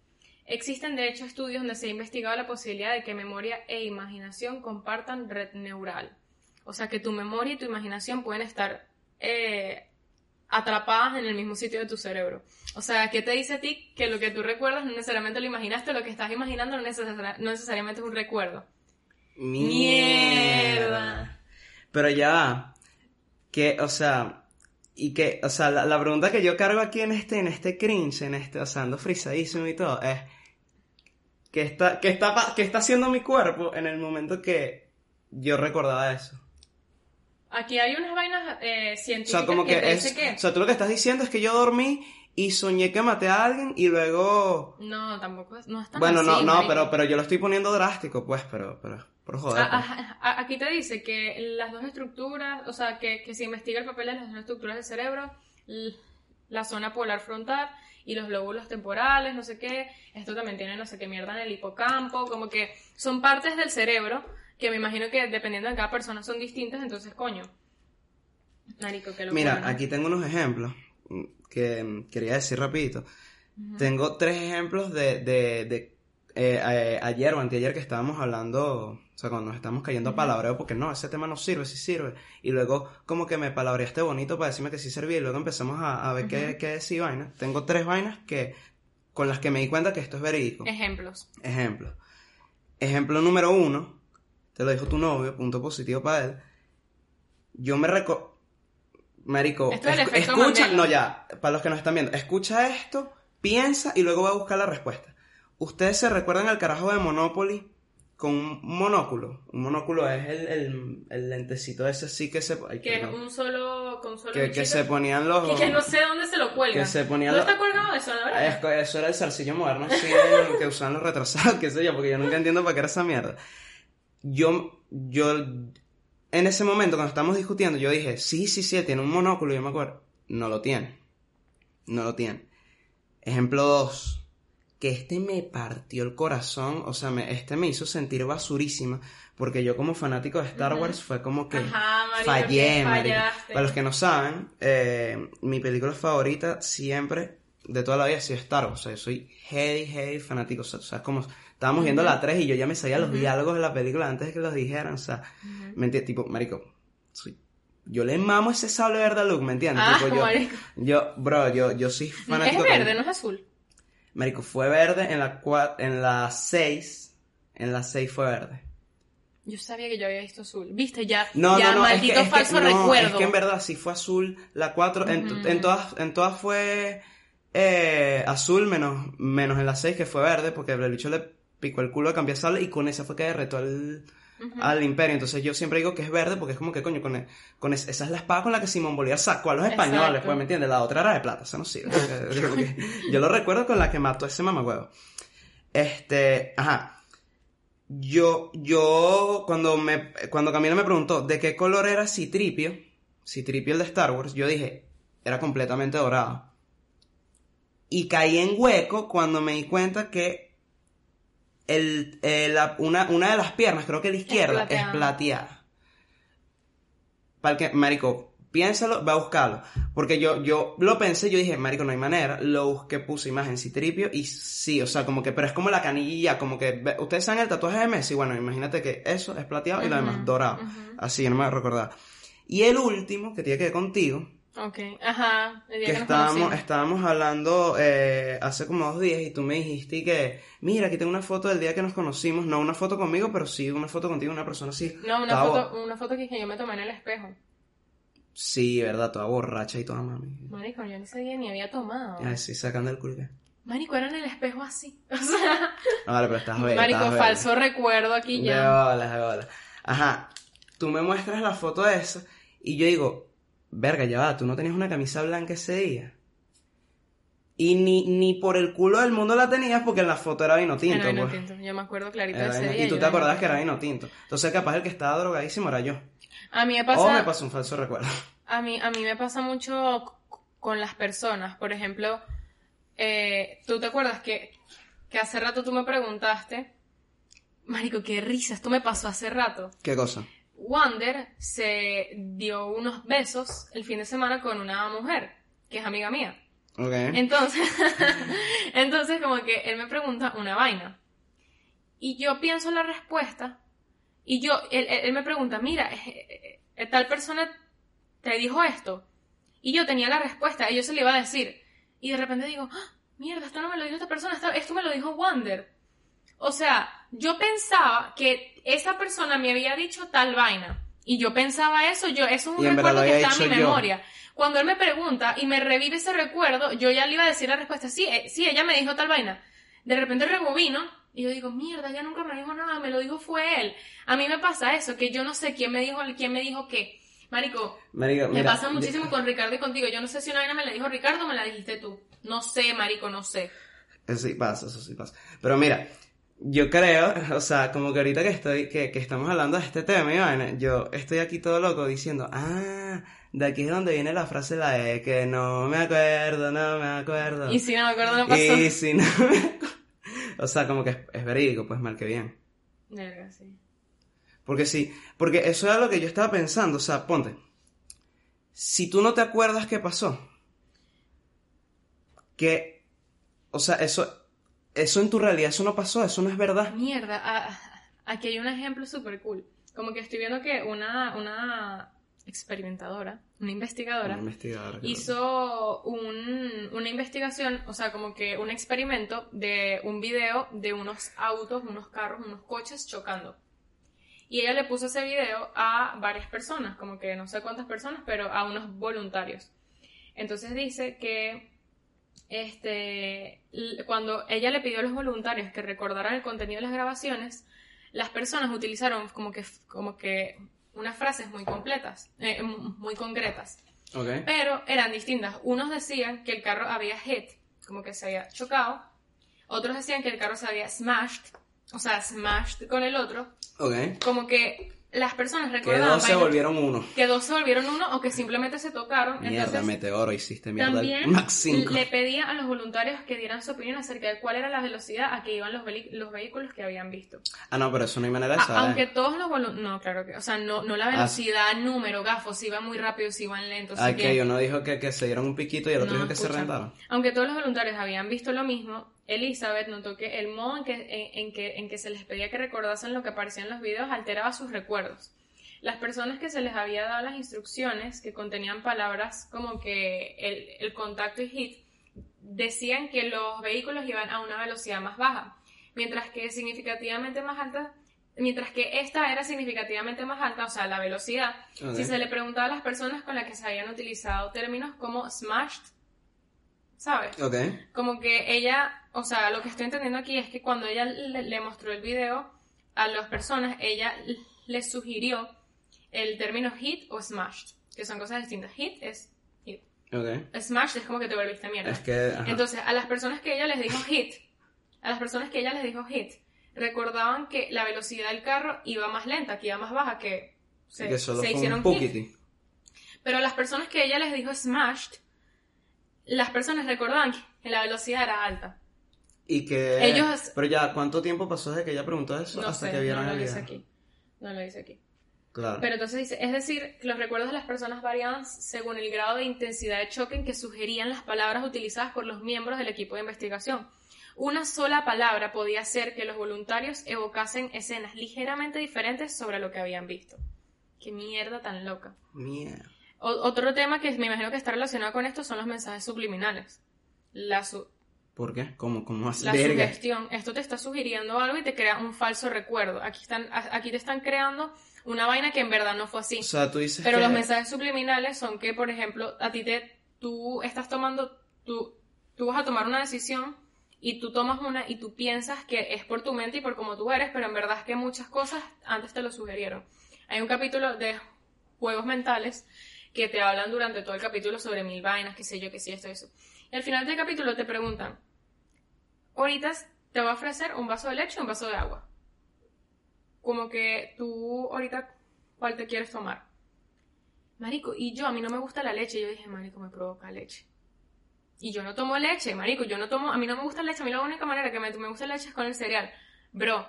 Speaker 2: Existen de hecho estudios donde se ha investigado la posibilidad de que memoria e imaginación compartan red neural. O sea que tu memoria y tu imaginación pueden estar eh, atrapadas en el mismo sitio de tu cerebro. O sea, ¿qué te dice a ti que lo que tú recuerdas no necesariamente lo imaginaste, lo que estás imaginando no, necesari- no necesariamente es un recuerdo? Mierda.
Speaker 1: Pero ya va. Que, o sea, y que, o sea, la, la pregunta que yo cargo aquí en este, en este cringe, en este, o sea, ando frisadísimo y todo, es, ¿qué está, qué está, qué está haciendo mi cuerpo en el momento que yo recordaba eso?
Speaker 2: Aquí hay unas vainas eh,
Speaker 1: O
Speaker 2: científicas
Speaker 1: sea, como
Speaker 2: que,
Speaker 1: que es,
Speaker 2: que...
Speaker 1: o sea, tú lo que estás diciendo es que yo dormí y soñé que maté a alguien y luego,
Speaker 2: No, tampoco es, no es tan
Speaker 1: bueno,
Speaker 2: así,
Speaker 1: no, no,
Speaker 2: marico.
Speaker 1: pero, pero yo lo estoy poniendo drástico, pues, pero, pero, por joder. pues.
Speaker 2: A- a- a- aquí te dice que las dos estructuras, o sea, que, que se investiga el papel de las dos estructuras del cerebro, la zona polar frontal y los lóbulos temporales, no sé qué, esto también tiene no sé qué mierda en el hipocampo, como que son partes del cerebro que me imagino que dependiendo de cada persona son distintas, entonces coño. Marico, que lo
Speaker 1: Mira, aquí tengo unos ejemplos que quería decir rapidito. Tengo tres ejemplos de, de, de eh, eh, ayer o anteayer que estábamos hablando, o sea, cuando nos estamos cayendo a palabreo, porque no, ese tema no sirve, sí sirve. Y luego como que me palabreaste bonito para decirme que sí servía y luego empezamos a, a ver qué, qué decía vainas. Tengo tres vainas que, con las que me di cuenta que esto es verídico.
Speaker 2: Ejemplos.
Speaker 1: Ejemplo. Ejemplo número uno, te lo dijo tu novio, punto positivo para él. Yo me reco... Marico,
Speaker 2: Esto es el
Speaker 1: escu-
Speaker 2: efecto
Speaker 1: escucha,
Speaker 2: Mandela.
Speaker 1: no ya, para los que nos están viendo, escucha esto, piensa y luego va a buscar la respuesta. ¿Ustedes se recuerdan al carajo de Monopoly con un monóculo? Un monóculo es el, el, el lentecito ese sí que se... ay,
Speaker 2: Que un solo, con solo
Speaker 1: que, que se ponían los...
Speaker 2: que, que no sé dónde se lo cuelgan.
Speaker 1: que se ponían
Speaker 2: ¿No
Speaker 1: los-
Speaker 2: está colgado eso, la verdad?
Speaker 1: Eso era el zarcillo moderno, sí, [LAUGHS] el que usaban los retrasados, qué sé yo, porque yo nunca entiendo para qué era esa mierda. Yo, yo, en ese momento, cuando estábamos discutiendo, yo dije, sí, sí, sí, él tiene un monóculo, yo me acuerdo. No lo tiene. No lo tiene. Ejemplo 2. Que este me partió el corazón, o sea, me- este me hizo sentir basurísima, porque yo como fanático de Star. Wars fue como que
Speaker 2: Ajá, marico,
Speaker 1: fallé,
Speaker 2: fallaste.
Speaker 1: Para los que no saben, eh, mi película favorita siempre, de toda la vida, ha sido Star Wars. O sea, yo soy heavy, heavy fanático. O sea, o sea, es como estábamos viendo la 3 y yo ya me sabía los diálogos de la película antes de que los dijeran. O sea. ¿me entiendes? Tipo, marico, soy- yo le mamo ese sable verde a Luke, ¿me entiendes?
Speaker 2: Ah,
Speaker 1: Tipo, yo, bro, yo, yo soy
Speaker 2: Es
Speaker 1: fanático.
Speaker 2: verde,
Speaker 1: con-
Speaker 2: no es azul.
Speaker 1: Marico, fue verde en la, cua- en la 6. En la 6 fue verde.
Speaker 2: Yo sabía que yo había visto azul. Viste, ya,
Speaker 1: No,
Speaker 2: ya
Speaker 1: no, no, es
Speaker 2: maldito
Speaker 1: que, es que-
Speaker 2: falso
Speaker 1: no,
Speaker 2: recuerdo.
Speaker 1: es que en verdad sí fue azul la 4, en,
Speaker 2: Ujú.
Speaker 1: en todas, en todas fue eh, azul menos, menos en la 6 que fue verde porque el bicho le picó el culo a cambiar sable y con esa fue que derretó al, al imperio. Entonces yo siempre digo que es verde porque es como que coño, con, con es- esa es la espada con la que Simón Bolívar sacó a los españoles,
Speaker 2: Exacto.
Speaker 1: pues me entiendes, la otra era de plata, esa no sirve. [LAUGHS] Yo lo recuerdo con la que mató a ese mamagüevo. Este, ajá. Yo, yo, cuando me, cuando Camila me preguntó de qué color era Citripio, Citripio el de Star Wars, yo dije, era completamente dorado. Y caí en hueco cuando me di cuenta que el, eh, la- una, una de las piernas, creo que la izquierda, es
Speaker 2: plateada.
Speaker 1: plateada. Para que, marico, piénsalo, va a buscarlo. Porque yo, yo lo pensé, yo dije, marico, no hay manera. Lo busqué, puse imagen citripio y sí, o sea, como que, pero es como la canilla, como que, ustedes saben el tatuaje de Messi, bueno, imagínate que eso es plateado y lo demás dorado.
Speaker 2: ujú.
Speaker 1: Así, no me recordaba. Y el último, que tiene que ver contigo,
Speaker 2: Ok, ajá. El día
Speaker 1: que
Speaker 2: que
Speaker 1: estábamos, estábamos hablando eh, hace como dos días y tú me dijiste que, mira, aquí tengo una foto del día que nos conocimos, no una foto conmigo, pero sí una foto contigo, una persona así.
Speaker 2: No, una
Speaker 1: bo-
Speaker 2: foto, una foto que yo me tomé en el espejo.
Speaker 1: Sí, verdad, toda borracha y toda mami.
Speaker 2: Marico, yo ni ese día ni había tomado.
Speaker 1: Ay, sí, sacando el culo.
Speaker 2: Marico, era en el espejo así. [LAUGHS] O sea,
Speaker 1: No, vale, pero estás bella.
Speaker 2: Marico,
Speaker 1: estás bella.
Speaker 2: falso recuerdo aquí
Speaker 1: De
Speaker 2: ya.
Speaker 1: bolas, de bolas. Ajá, tú me muestras la foto de esa y yo digo, verga, ya va, tú no tenías una camisa blanca ese día. Y ni, ni por el culo del mundo la tenías porque en la foto era vino tinto.
Speaker 2: Era vino
Speaker 1: pues.
Speaker 2: tinto. Yo me acuerdo clarito de ese día.
Speaker 1: y tú te acordabas que era vino tinto. Entonces capaz el que estaba drogadísimo era yo.
Speaker 2: A mí me
Speaker 1: O
Speaker 2: pasa...
Speaker 1: me pasó un falso recuerdo.
Speaker 2: A mí, a mí me pasa mucho con las personas. Por ejemplo, eh, tú te acuerdas que, que hace rato tú me preguntaste, Marico, qué risas, esto me pasó hace rato.
Speaker 1: ¿Qué cosa?
Speaker 2: Wander se dio unos besos el fin de semana con una mujer, que es amiga mía.
Speaker 1: Ok.
Speaker 2: Entonces, [LAUGHS] entonces como que él me pregunta una vaina. Y yo pienso la respuesta. Y yo, él, él- me pregunta, mira, eh, tal persona te dijo esto. Y yo tenía la respuesta, y yo se le iba a decir. Y de repente digo, "Ah, mierda, esto no me lo dijo esta persona, esto me lo dijo Wander. O sea, yo pensaba que esa persona me había dicho tal vaina. Y yo pensaba eso, yo, eso es un recuerdo que está en mi
Speaker 1: yo.
Speaker 2: memoria. Cuando él me pregunta y me revive ese recuerdo, yo ya le iba a decir la respuesta, sí, eh, sí, ella me dijo tal vaina. De repente rebobino y yo digo, mierda, ella nunca me dijo nada, me lo dijo fue él. A mí me pasa eso, que yo no sé quién me dijo, quién me dijo qué. Marico,
Speaker 1: Marico,
Speaker 2: me
Speaker 1: mira,
Speaker 2: pasa muchísimo con Ricardo y contigo. Yo no sé si una vaina me la dijo Ricardo o me la dijiste tú. No sé, marico, no sé.
Speaker 1: Eso sí pasa, eso sí pasa. Pero mira, yo creo, o sea, como que ahorita que estoy, que, que estamos hablando de este tema, yo estoy aquí todo loco diciendo, ah, de aquí es donde viene la frase la de que no me acuerdo, no me acuerdo.
Speaker 2: Y si no me acuerdo, no pasó.
Speaker 1: Y si no me acuerdo. [LAUGHS] O sea, como que es, es verídico, pues mal que bien.
Speaker 2: Verga, sí.
Speaker 1: Porque sí, porque eso era lo que yo estaba pensando, o sea, ponte. Si tú no te acuerdas qué pasó, que, o sea, eso, eso en tu realidad, eso no pasó, eso no es verdad.
Speaker 2: Mierda, ah, aquí hay un ejemplo súper cool. Como que estoy viendo que una, una experimentadora, una investigadora,
Speaker 1: Una investigadora,
Speaker 2: hizo un- una investigación, o sea, como que un experimento de un video de unos autos, unos carros, unos coches chocando. Y ella le puso ese video a varias personas, como que no sé cuántas personas, pero a unos voluntarios. Entonces dice que este, cuando ella le pidió a los voluntarios que recordaran el contenido de las grabaciones, las personas utilizaron como que, como que unas frases muy completas, eh, muy concretas,
Speaker 1: Ok.
Speaker 2: pero eran distintas. Unos decían que el carro había hit, como que se había chocado, otros decían que el carro se había smashed, o sea, smashed con el otro,
Speaker 1: Ok.
Speaker 2: como que las personas
Speaker 1: Que
Speaker 2: recordaban
Speaker 1: dos se volvieron uno.
Speaker 2: que dos se volvieron uno o que simplemente se tocaron.
Speaker 1: Mierda,
Speaker 2: Entonces,
Speaker 1: meteoro, hiciste mierda.
Speaker 2: también
Speaker 1: Max 5.
Speaker 2: le pedía a los voluntarios que dieran su opinión acerca de cuál era la velocidad a que iban los, los vehículos que habían visto.
Speaker 1: Ah, no, pero eso no hay manera de saber.
Speaker 2: aunque todos los voluntarios, no, claro que, o sea, no, no la
Speaker 1: Ah,
Speaker 2: velocidad, número, gafos, si iban muy rápido, si iban lentos. si
Speaker 1: Ah,
Speaker 2: que-
Speaker 1: que uno dijo que, que se dieron un piquito y el otro
Speaker 2: No,
Speaker 1: dijo que se rentaron.
Speaker 2: Aunque todos los voluntarios habían visto lo mismo, Elizabeth notó que el modo en que, en, en que, en que se les pedía que recordasen lo que aparecía en los videos alteraba sus recuerdos. Las personas que se les había dado las instrucciones, que contenían palabras como que el, el contacto y hit, decían que los vehículos iban a una velocidad más baja, mientras que significativamente más alta, mientras que esta era significativamente más alta, o sea, la velocidad,
Speaker 1: Ok.
Speaker 2: si se le preguntaba a las personas con las que se habían utilizado términos como smashed, ¿sabes?
Speaker 1: Ok.
Speaker 2: Como que ella, o sea, lo que estoy entendiendo aquí es que cuando ella le, le mostró el video a las personas, ella l- le sugirió el término hit o smashed, que son cosas distintas. Hit es hit.
Speaker 1: Ok.
Speaker 2: Smashed es como que te volviste mierda.
Speaker 1: Es que. ajá.
Speaker 2: Entonces, a las personas que ella les dijo hit, a las personas que ella les dijo hit, recordaban que la velocidad del carro iba más lenta, que iba más baja, que se,
Speaker 1: que solo
Speaker 2: se
Speaker 1: fue
Speaker 2: hicieron
Speaker 1: un
Speaker 2: hit. Pero a las personas que ella les dijo smashed, las personas recordaban que la velocidad era alta.
Speaker 1: Y que...
Speaker 2: Ellos-
Speaker 1: Pero ya, ¿cuánto tiempo pasó desde que ella preguntó eso
Speaker 2: No
Speaker 1: hasta
Speaker 2: sé,
Speaker 1: que vieron
Speaker 2: no lo
Speaker 1: el
Speaker 2: dice
Speaker 1: video?
Speaker 2: aquí. No lo dice aquí.
Speaker 1: Claro.
Speaker 2: Pero entonces dice, es decir, los recuerdos de las personas variaban según el grado de intensidad de choque en que sugerían las palabras utilizadas por los miembros del equipo de investigación. Una sola palabra podía hacer que los voluntarios evocasen escenas ligeramente diferentes sobre lo que habían visto. Qué mierda tan loca.
Speaker 1: Mierda.
Speaker 2: Otro tema que me imagino que está relacionado con esto son los mensajes subliminales. La, su-
Speaker 1: ¿Por qué? ¿Cómo, cómo así?
Speaker 2: la
Speaker 1: Verga.
Speaker 2: sugestión. Esto te está sugiriendo algo y te crea un falso recuerdo. Aquí, están, aquí te están creando una vaina que en verdad no fue así.
Speaker 1: O sea, tú dices
Speaker 2: Pero
Speaker 1: que...
Speaker 2: los mensajes subliminales son que, por ejemplo, a ti te, tú estás tomando, tú, tú vas a tomar una decisión y tú tomas una y tú piensas que es por tu mente y por cómo tú eres, pero en verdad es que muchas cosas antes te lo sugirieron. Hay un capítulo de juegos mentales que te hablan durante todo el capítulo sobre mil vainas, qué sé yo, qué sé esto y eso. Al final del capítulo te preguntan, ahorita te voy a ofrecer un vaso de leche y un vaso de agua. Como que tú ahorita, ¿cuál te quieres tomar? Marico, y yo, a mí no me gusta la leche. Yo dije, marico, me provoca leche. Y yo no tomo leche, marico, yo no tomo, a mí no me gusta leche, a mí la única manera que me, me gusta leche es con el cereal. Bro,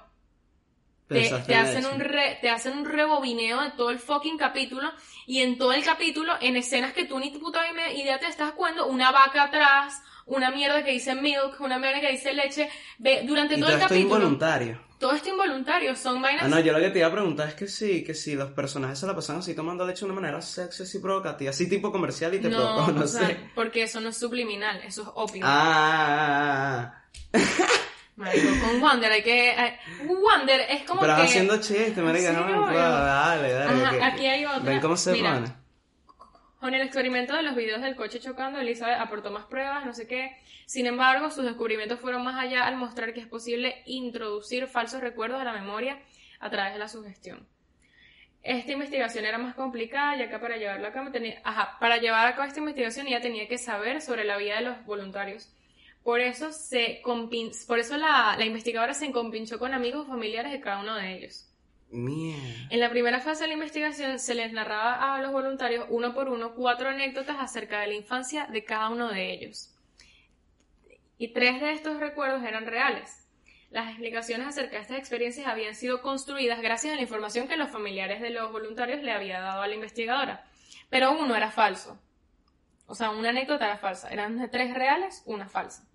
Speaker 2: te, hacen un re- te hacen un rebobineo de todo el fucking capítulo y en todo el capítulo, en escenas que tú ni tu puta idea te estás cuando una vaca atrás, una mierda que dice milk, una mierda que dice leche, ve, durante
Speaker 1: Y
Speaker 2: todo
Speaker 1: todo
Speaker 2: el
Speaker 1: esto
Speaker 2: capítulo,
Speaker 1: involuntario.
Speaker 2: todo esto involuntario, son vainas
Speaker 1: Ah, no, yo lo que te iba a preguntar es que sí, que si los personajes se la pasan así tomando leche de una manera sexy, así provocativa, así tipo comercial y te provoca, [LAUGHS] no
Speaker 2: o sea,
Speaker 1: sé.
Speaker 2: porque eso no es subliminal, eso es opio.
Speaker 1: Ah, [LAUGHS]
Speaker 2: Marico, con Wander hay que... eh, Wander es como
Speaker 1: pero
Speaker 2: que...
Speaker 1: haciendo chiste, marica,
Speaker 2: Sí,
Speaker 1: no me puedo, dale, dale.
Speaker 2: Ajá,
Speaker 1: que-
Speaker 2: aquí hay otra.
Speaker 1: Ven cómo se
Speaker 2: Mira.
Speaker 1: pone.
Speaker 2: Con el experimento de los videos del coche chocando, Elizabeth aportó más pruebas, no sé qué. Sin embargo, sus descubrimientos fueron más allá al mostrar que es posible introducir falsos recuerdos a la memoria a través de la sugestión. Esta investigación era más complicada, ya que para llevarla a cabo tenía, ajá, para llevar a cabo esta investigación ella tenía que saber sobre la vida de los voluntarios. Por eso, se compin- por eso la, la investigadora se compinchó con amigos o familiares de cada uno de ellos.
Speaker 1: Mierda.
Speaker 2: En la primera fase de la investigación se les narraba a los voluntarios uno por uno cuatro anécdotas acerca de la infancia de cada uno de ellos. Y tres de estos recuerdos eran reales. Las explicaciones acerca de estas experiencias habían sido construidas gracias a la información que los familiares de los voluntarios le había dado a la investigadora. Pero uno era falso. O sea, una anécdota era falsa. Eran tres reales, una falsa.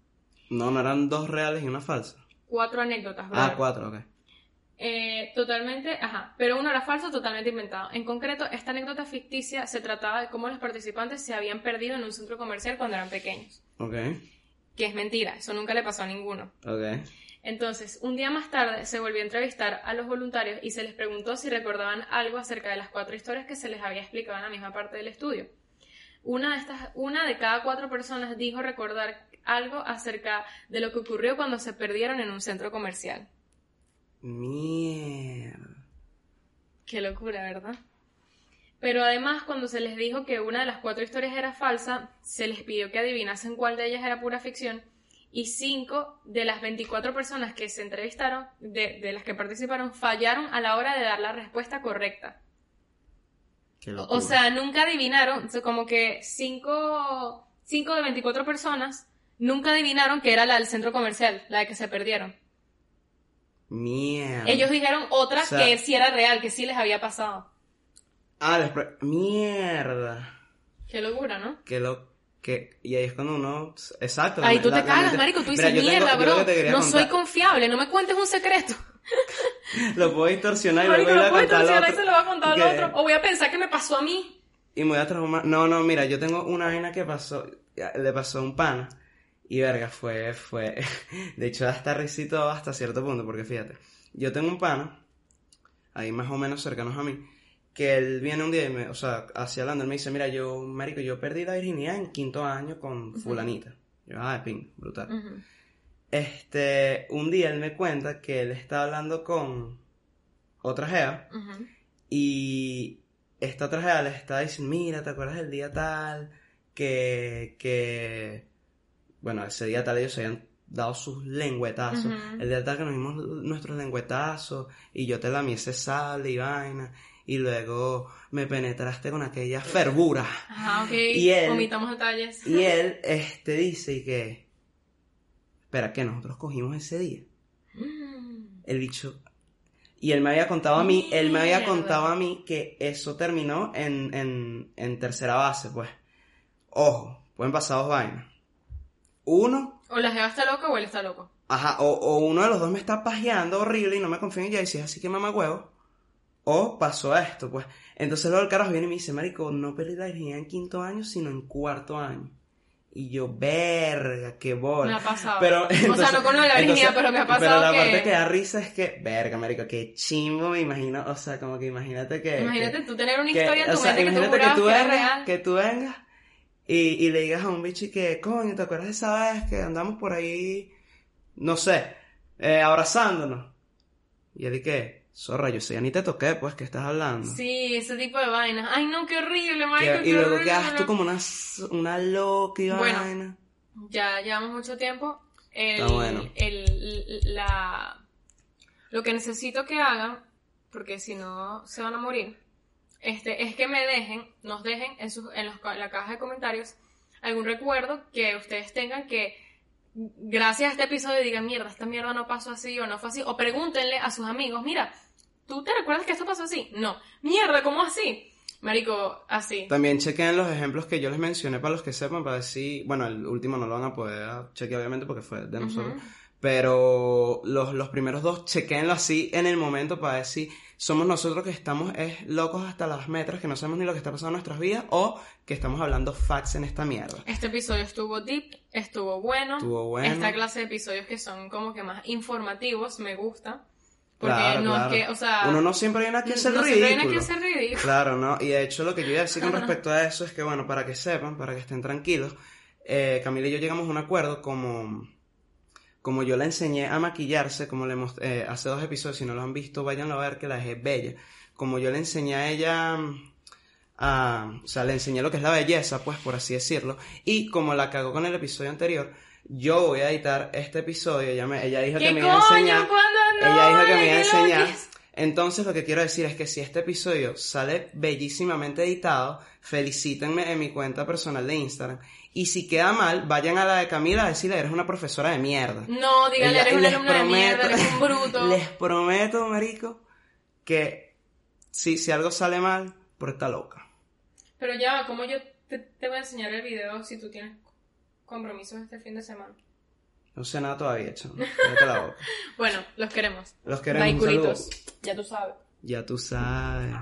Speaker 1: No, no eran dos reales y una falsa.
Speaker 2: Cuatro anécdotas,
Speaker 1: Ah,
Speaker 2: brother.
Speaker 1: cuatro, ok.
Speaker 2: Eh, totalmente, ajá, pero uno era falso, totalmente inventado. En concreto, esta anécdota ficticia se trataba de cómo los participantes se habían perdido en un centro comercial cuando eran pequeños.
Speaker 1: Ok,
Speaker 2: Que es mentira, eso nunca le pasó a ninguno.
Speaker 1: ok.
Speaker 2: Entonces, un día más tarde se volvió a entrevistar a los voluntarios y se les preguntó si recordaban algo acerca de las cuatro historias que se les había explicado en la misma parte del estudio. Una de estas, una de cada cuatro personas dijo recordar algo acerca de lo que ocurrió cuando se perdieron en un centro comercial.
Speaker 1: Mierda.
Speaker 2: Qué locura, ¿verdad? Pero además, cuando se les dijo que una de las cuatro historias era falsa, se les pidió que adivinasen cuál de ellas era pura ficción. Y cinco de las 24 personas que se entrevistaron, de, de las que participaron, fallaron a la hora de dar la respuesta correcta.
Speaker 1: Qué
Speaker 2: O-
Speaker 1: locura.
Speaker 2: O sea, nunca adivinaron, o sea, como que cinco, cinco de 24 personas nunca adivinaron que era la del centro comercial, la de que se perdieron.
Speaker 1: Mierda.
Speaker 2: Ellos dijeron otra
Speaker 1: O sea-
Speaker 2: que sí era real, que sí les había pasado.
Speaker 1: Ah, después... Mierda.
Speaker 2: Qué locura, ¿no?
Speaker 1: Que lo... Que... Y ahí es cuando uno... Exacto. La-
Speaker 2: tú
Speaker 1: la-
Speaker 2: te
Speaker 1: la
Speaker 2: cagas, marico, tú dices,
Speaker 1: tengo-
Speaker 2: mierda,
Speaker 1: lo
Speaker 2: bro,
Speaker 1: que
Speaker 2: no
Speaker 1: contar-
Speaker 2: soy confiable, no me cuentes un secreto. [LAUGHS]
Speaker 1: Lo puedo distorsionar y
Speaker 2: Marico,
Speaker 1: luego ir
Speaker 2: no
Speaker 1: a contar
Speaker 2: distorsionar y se lo a contar al otro. O voy a pensar que me pasó a mí.
Speaker 1: Y me voy a transformar. No, no, mira, yo tengo una vaina que pasó. Le pasó a un pana. Y verga, fue, fue. [LAUGHS] De hecho, hasta risito hasta cierto punto, porque fíjate. Yo tengo un pana, ahí más o menos cercanos a mí, que él viene un día y me, o sea, hacia hablando, él me dice, mira, yo, marico, yo perdí la virginidad en quinto año con fulanita. Yo, ah, ping, brutal. Este, un día él me cuenta que él está hablando con otra.
Speaker 2: Ujú.
Speaker 1: Y esta otra jeva le está diciendo, mira, ¿te acuerdas del día tal? Que, que, bueno, ese día tal ellos se habían dado sus lengüetazos. El día tal que nos dimos nuestros lengüetazos y yo te lamí ese sable y vaina. Y luego me penetraste con aquella fervura.
Speaker 2: Ajá, ok.
Speaker 1: Y él-
Speaker 2: Omitamos detalles.
Speaker 1: Y él, este, dice y que, Espera, que nosotros cogimos ese día.
Speaker 2: Mm.
Speaker 1: El bicho. Y él me había contado a mí, él me había contado a mí que eso terminó en, en, en tercera base, pues. Ojo, pueden pasar dos vainas. Uno,
Speaker 2: O la jeva está loca o él está loco.
Speaker 1: ajá, o, o uno de los dos me está pajeando horrible y no me confío en ella y si es así que mamá huevo. O pasó esto, pues. Entonces luego el carajo viene y me dice, marico, no perdí la virginidad en quinto año, sino en cuarto año. Y yo, verga, qué bola.
Speaker 2: Me ha pasado.
Speaker 1: Pero,
Speaker 2: o sea,
Speaker 1: entonces-
Speaker 2: no conozco la virginidad,
Speaker 1: entonces-
Speaker 2: pero me ha
Speaker 1: Pero
Speaker 2: pasado
Speaker 1: la
Speaker 2: que...
Speaker 1: parte que da risa es que, verga, marico, qué chimbo me imagino, o sea, como que imagínate que...
Speaker 2: Imagínate
Speaker 1: que-
Speaker 2: tú tener una
Speaker 1: que-
Speaker 2: historia en
Speaker 1: o
Speaker 2: tu
Speaker 1: sea,
Speaker 2: mente que tú
Speaker 1: imagínate que tú
Speaker 2: que
Speaker 1: vengas,
Speaker 2: real.
Speaker 1: que tú vengas y, y le digas a un bicho y que, coño, ¿te acuerdas de esa vez que andamos por ahí, no sé, eh, abrazándonos? Y él y que, zorra, yo sé, ya ni te toqué, pues, ¿qué estás hablando?
Speaker 2: Sí, ese tipo de vainas. Ay, no, qué horrible, marico,
Speaker 1: y luego quedas tú como una, una loca y
Speaker 2: Bueno.
Speaker 1: vaina.
Speaker 2: Ya llevamos mucho tiempo. El,
Speaker 1: Está bueno.
Speaker 2: el- la, lo que necesito que hagan, porque si no se van a morir, este, es que me dejen, nos dejen en, sus- en, los en la caja de comentarios algún recuerdo que ustedes tengan que, gracias a este episodio, digan, mierda, esta mierda no pasó así o no fue así. O pregúntenle a sus amigos, mira, ¿tú te recuerdas que esto pasó así? No. Mierda, ¿cómo así? Marico, así.
Speaker 1: También chequen los ejemplos que yo les mencioné para los que sepan, para decir, bueno, el último no lo van a poder chequear obviamente porque fue de nosotros,
Speaker 2: Ujú.
Speaker 1: Pero los, los primeros dos chequenlo así en el momento para decir, somos nosotros que estamos es, locos hasta las metras, que no sabemos ni lo que está pasando en nuestras vidas, o que estamos hablando facts en esta mierda.
Speaker 2: Este episodio estuvo deep, estuvo bueno.
Speaker 1: Estuvo bueno.
Speaker 2: Esta clase de episodios que son como que más informativos me gusta. Porque
Speaker 1: Claro,
Speaker 2: no
Speaker 1: claro.
Speaker 2: es que, o sea.
Speaker 1: Uno no siempre viene aquí a hacer
Speaker 2: no siempre
Speaker 1: ridículo.
Speaker 2: viene aquí a hacer ridículo.
Speaker 1: Claro, ¿no? Y de hecho lo que yo iba a decir con respecto a eso es que, bueno, para que sepan, para que estén tranquilos, eh, Camila y yo llegamos a un acuerdo como, como yo la enseñé a maquillarse, como le mos- eh, hace dos episodios, si no lo han visto, vayan a ver que la dejé bella. Como yo le enseñé a ella mm, a, o sea, le enseñé lo que es la belleza, pues, por así decirlo, y como la cagó con el episodio anterior, yo voy a editar este episodio, ella, me, ella dijo
Speaker 2: ¿Qué
Speaker 1: que me iba a enseñar. Ella dijo que me iba a enseñar. Entonces lo que quiero decir es que si este episodio sale bellísimamente editado, felicítenme en mi cuenta personal de Instagram. Y si queda mal, vayan a la de Camila a decirle, eres una profesora de mierda.
Speaker 2: No, dígale,
Speaker 1: Ella-
Speaker 2: eres un
Speaker 1: les
Speaker 2: alumno de mierda, eres un bruto. [LAUGHS]
Speaker 1: Les prometo, marico, que si, si algo sale mal, por esta loca.
Speaker 2: Pero ya, ¿cómo yo te, te voy a enseñar el video si tú tienes compromisos este fin de semana?
Speaker 1: No sé nada todavía, boca. [LAUGHS]
Speaker 2: Bueno, los queremos.
Speaker 1: Los queremos.
Speaker 2: Bye,
Speaker 1: un saludo.
Speaker 2: Ya tú sabes.
Speaker 1: Ya tú sabes.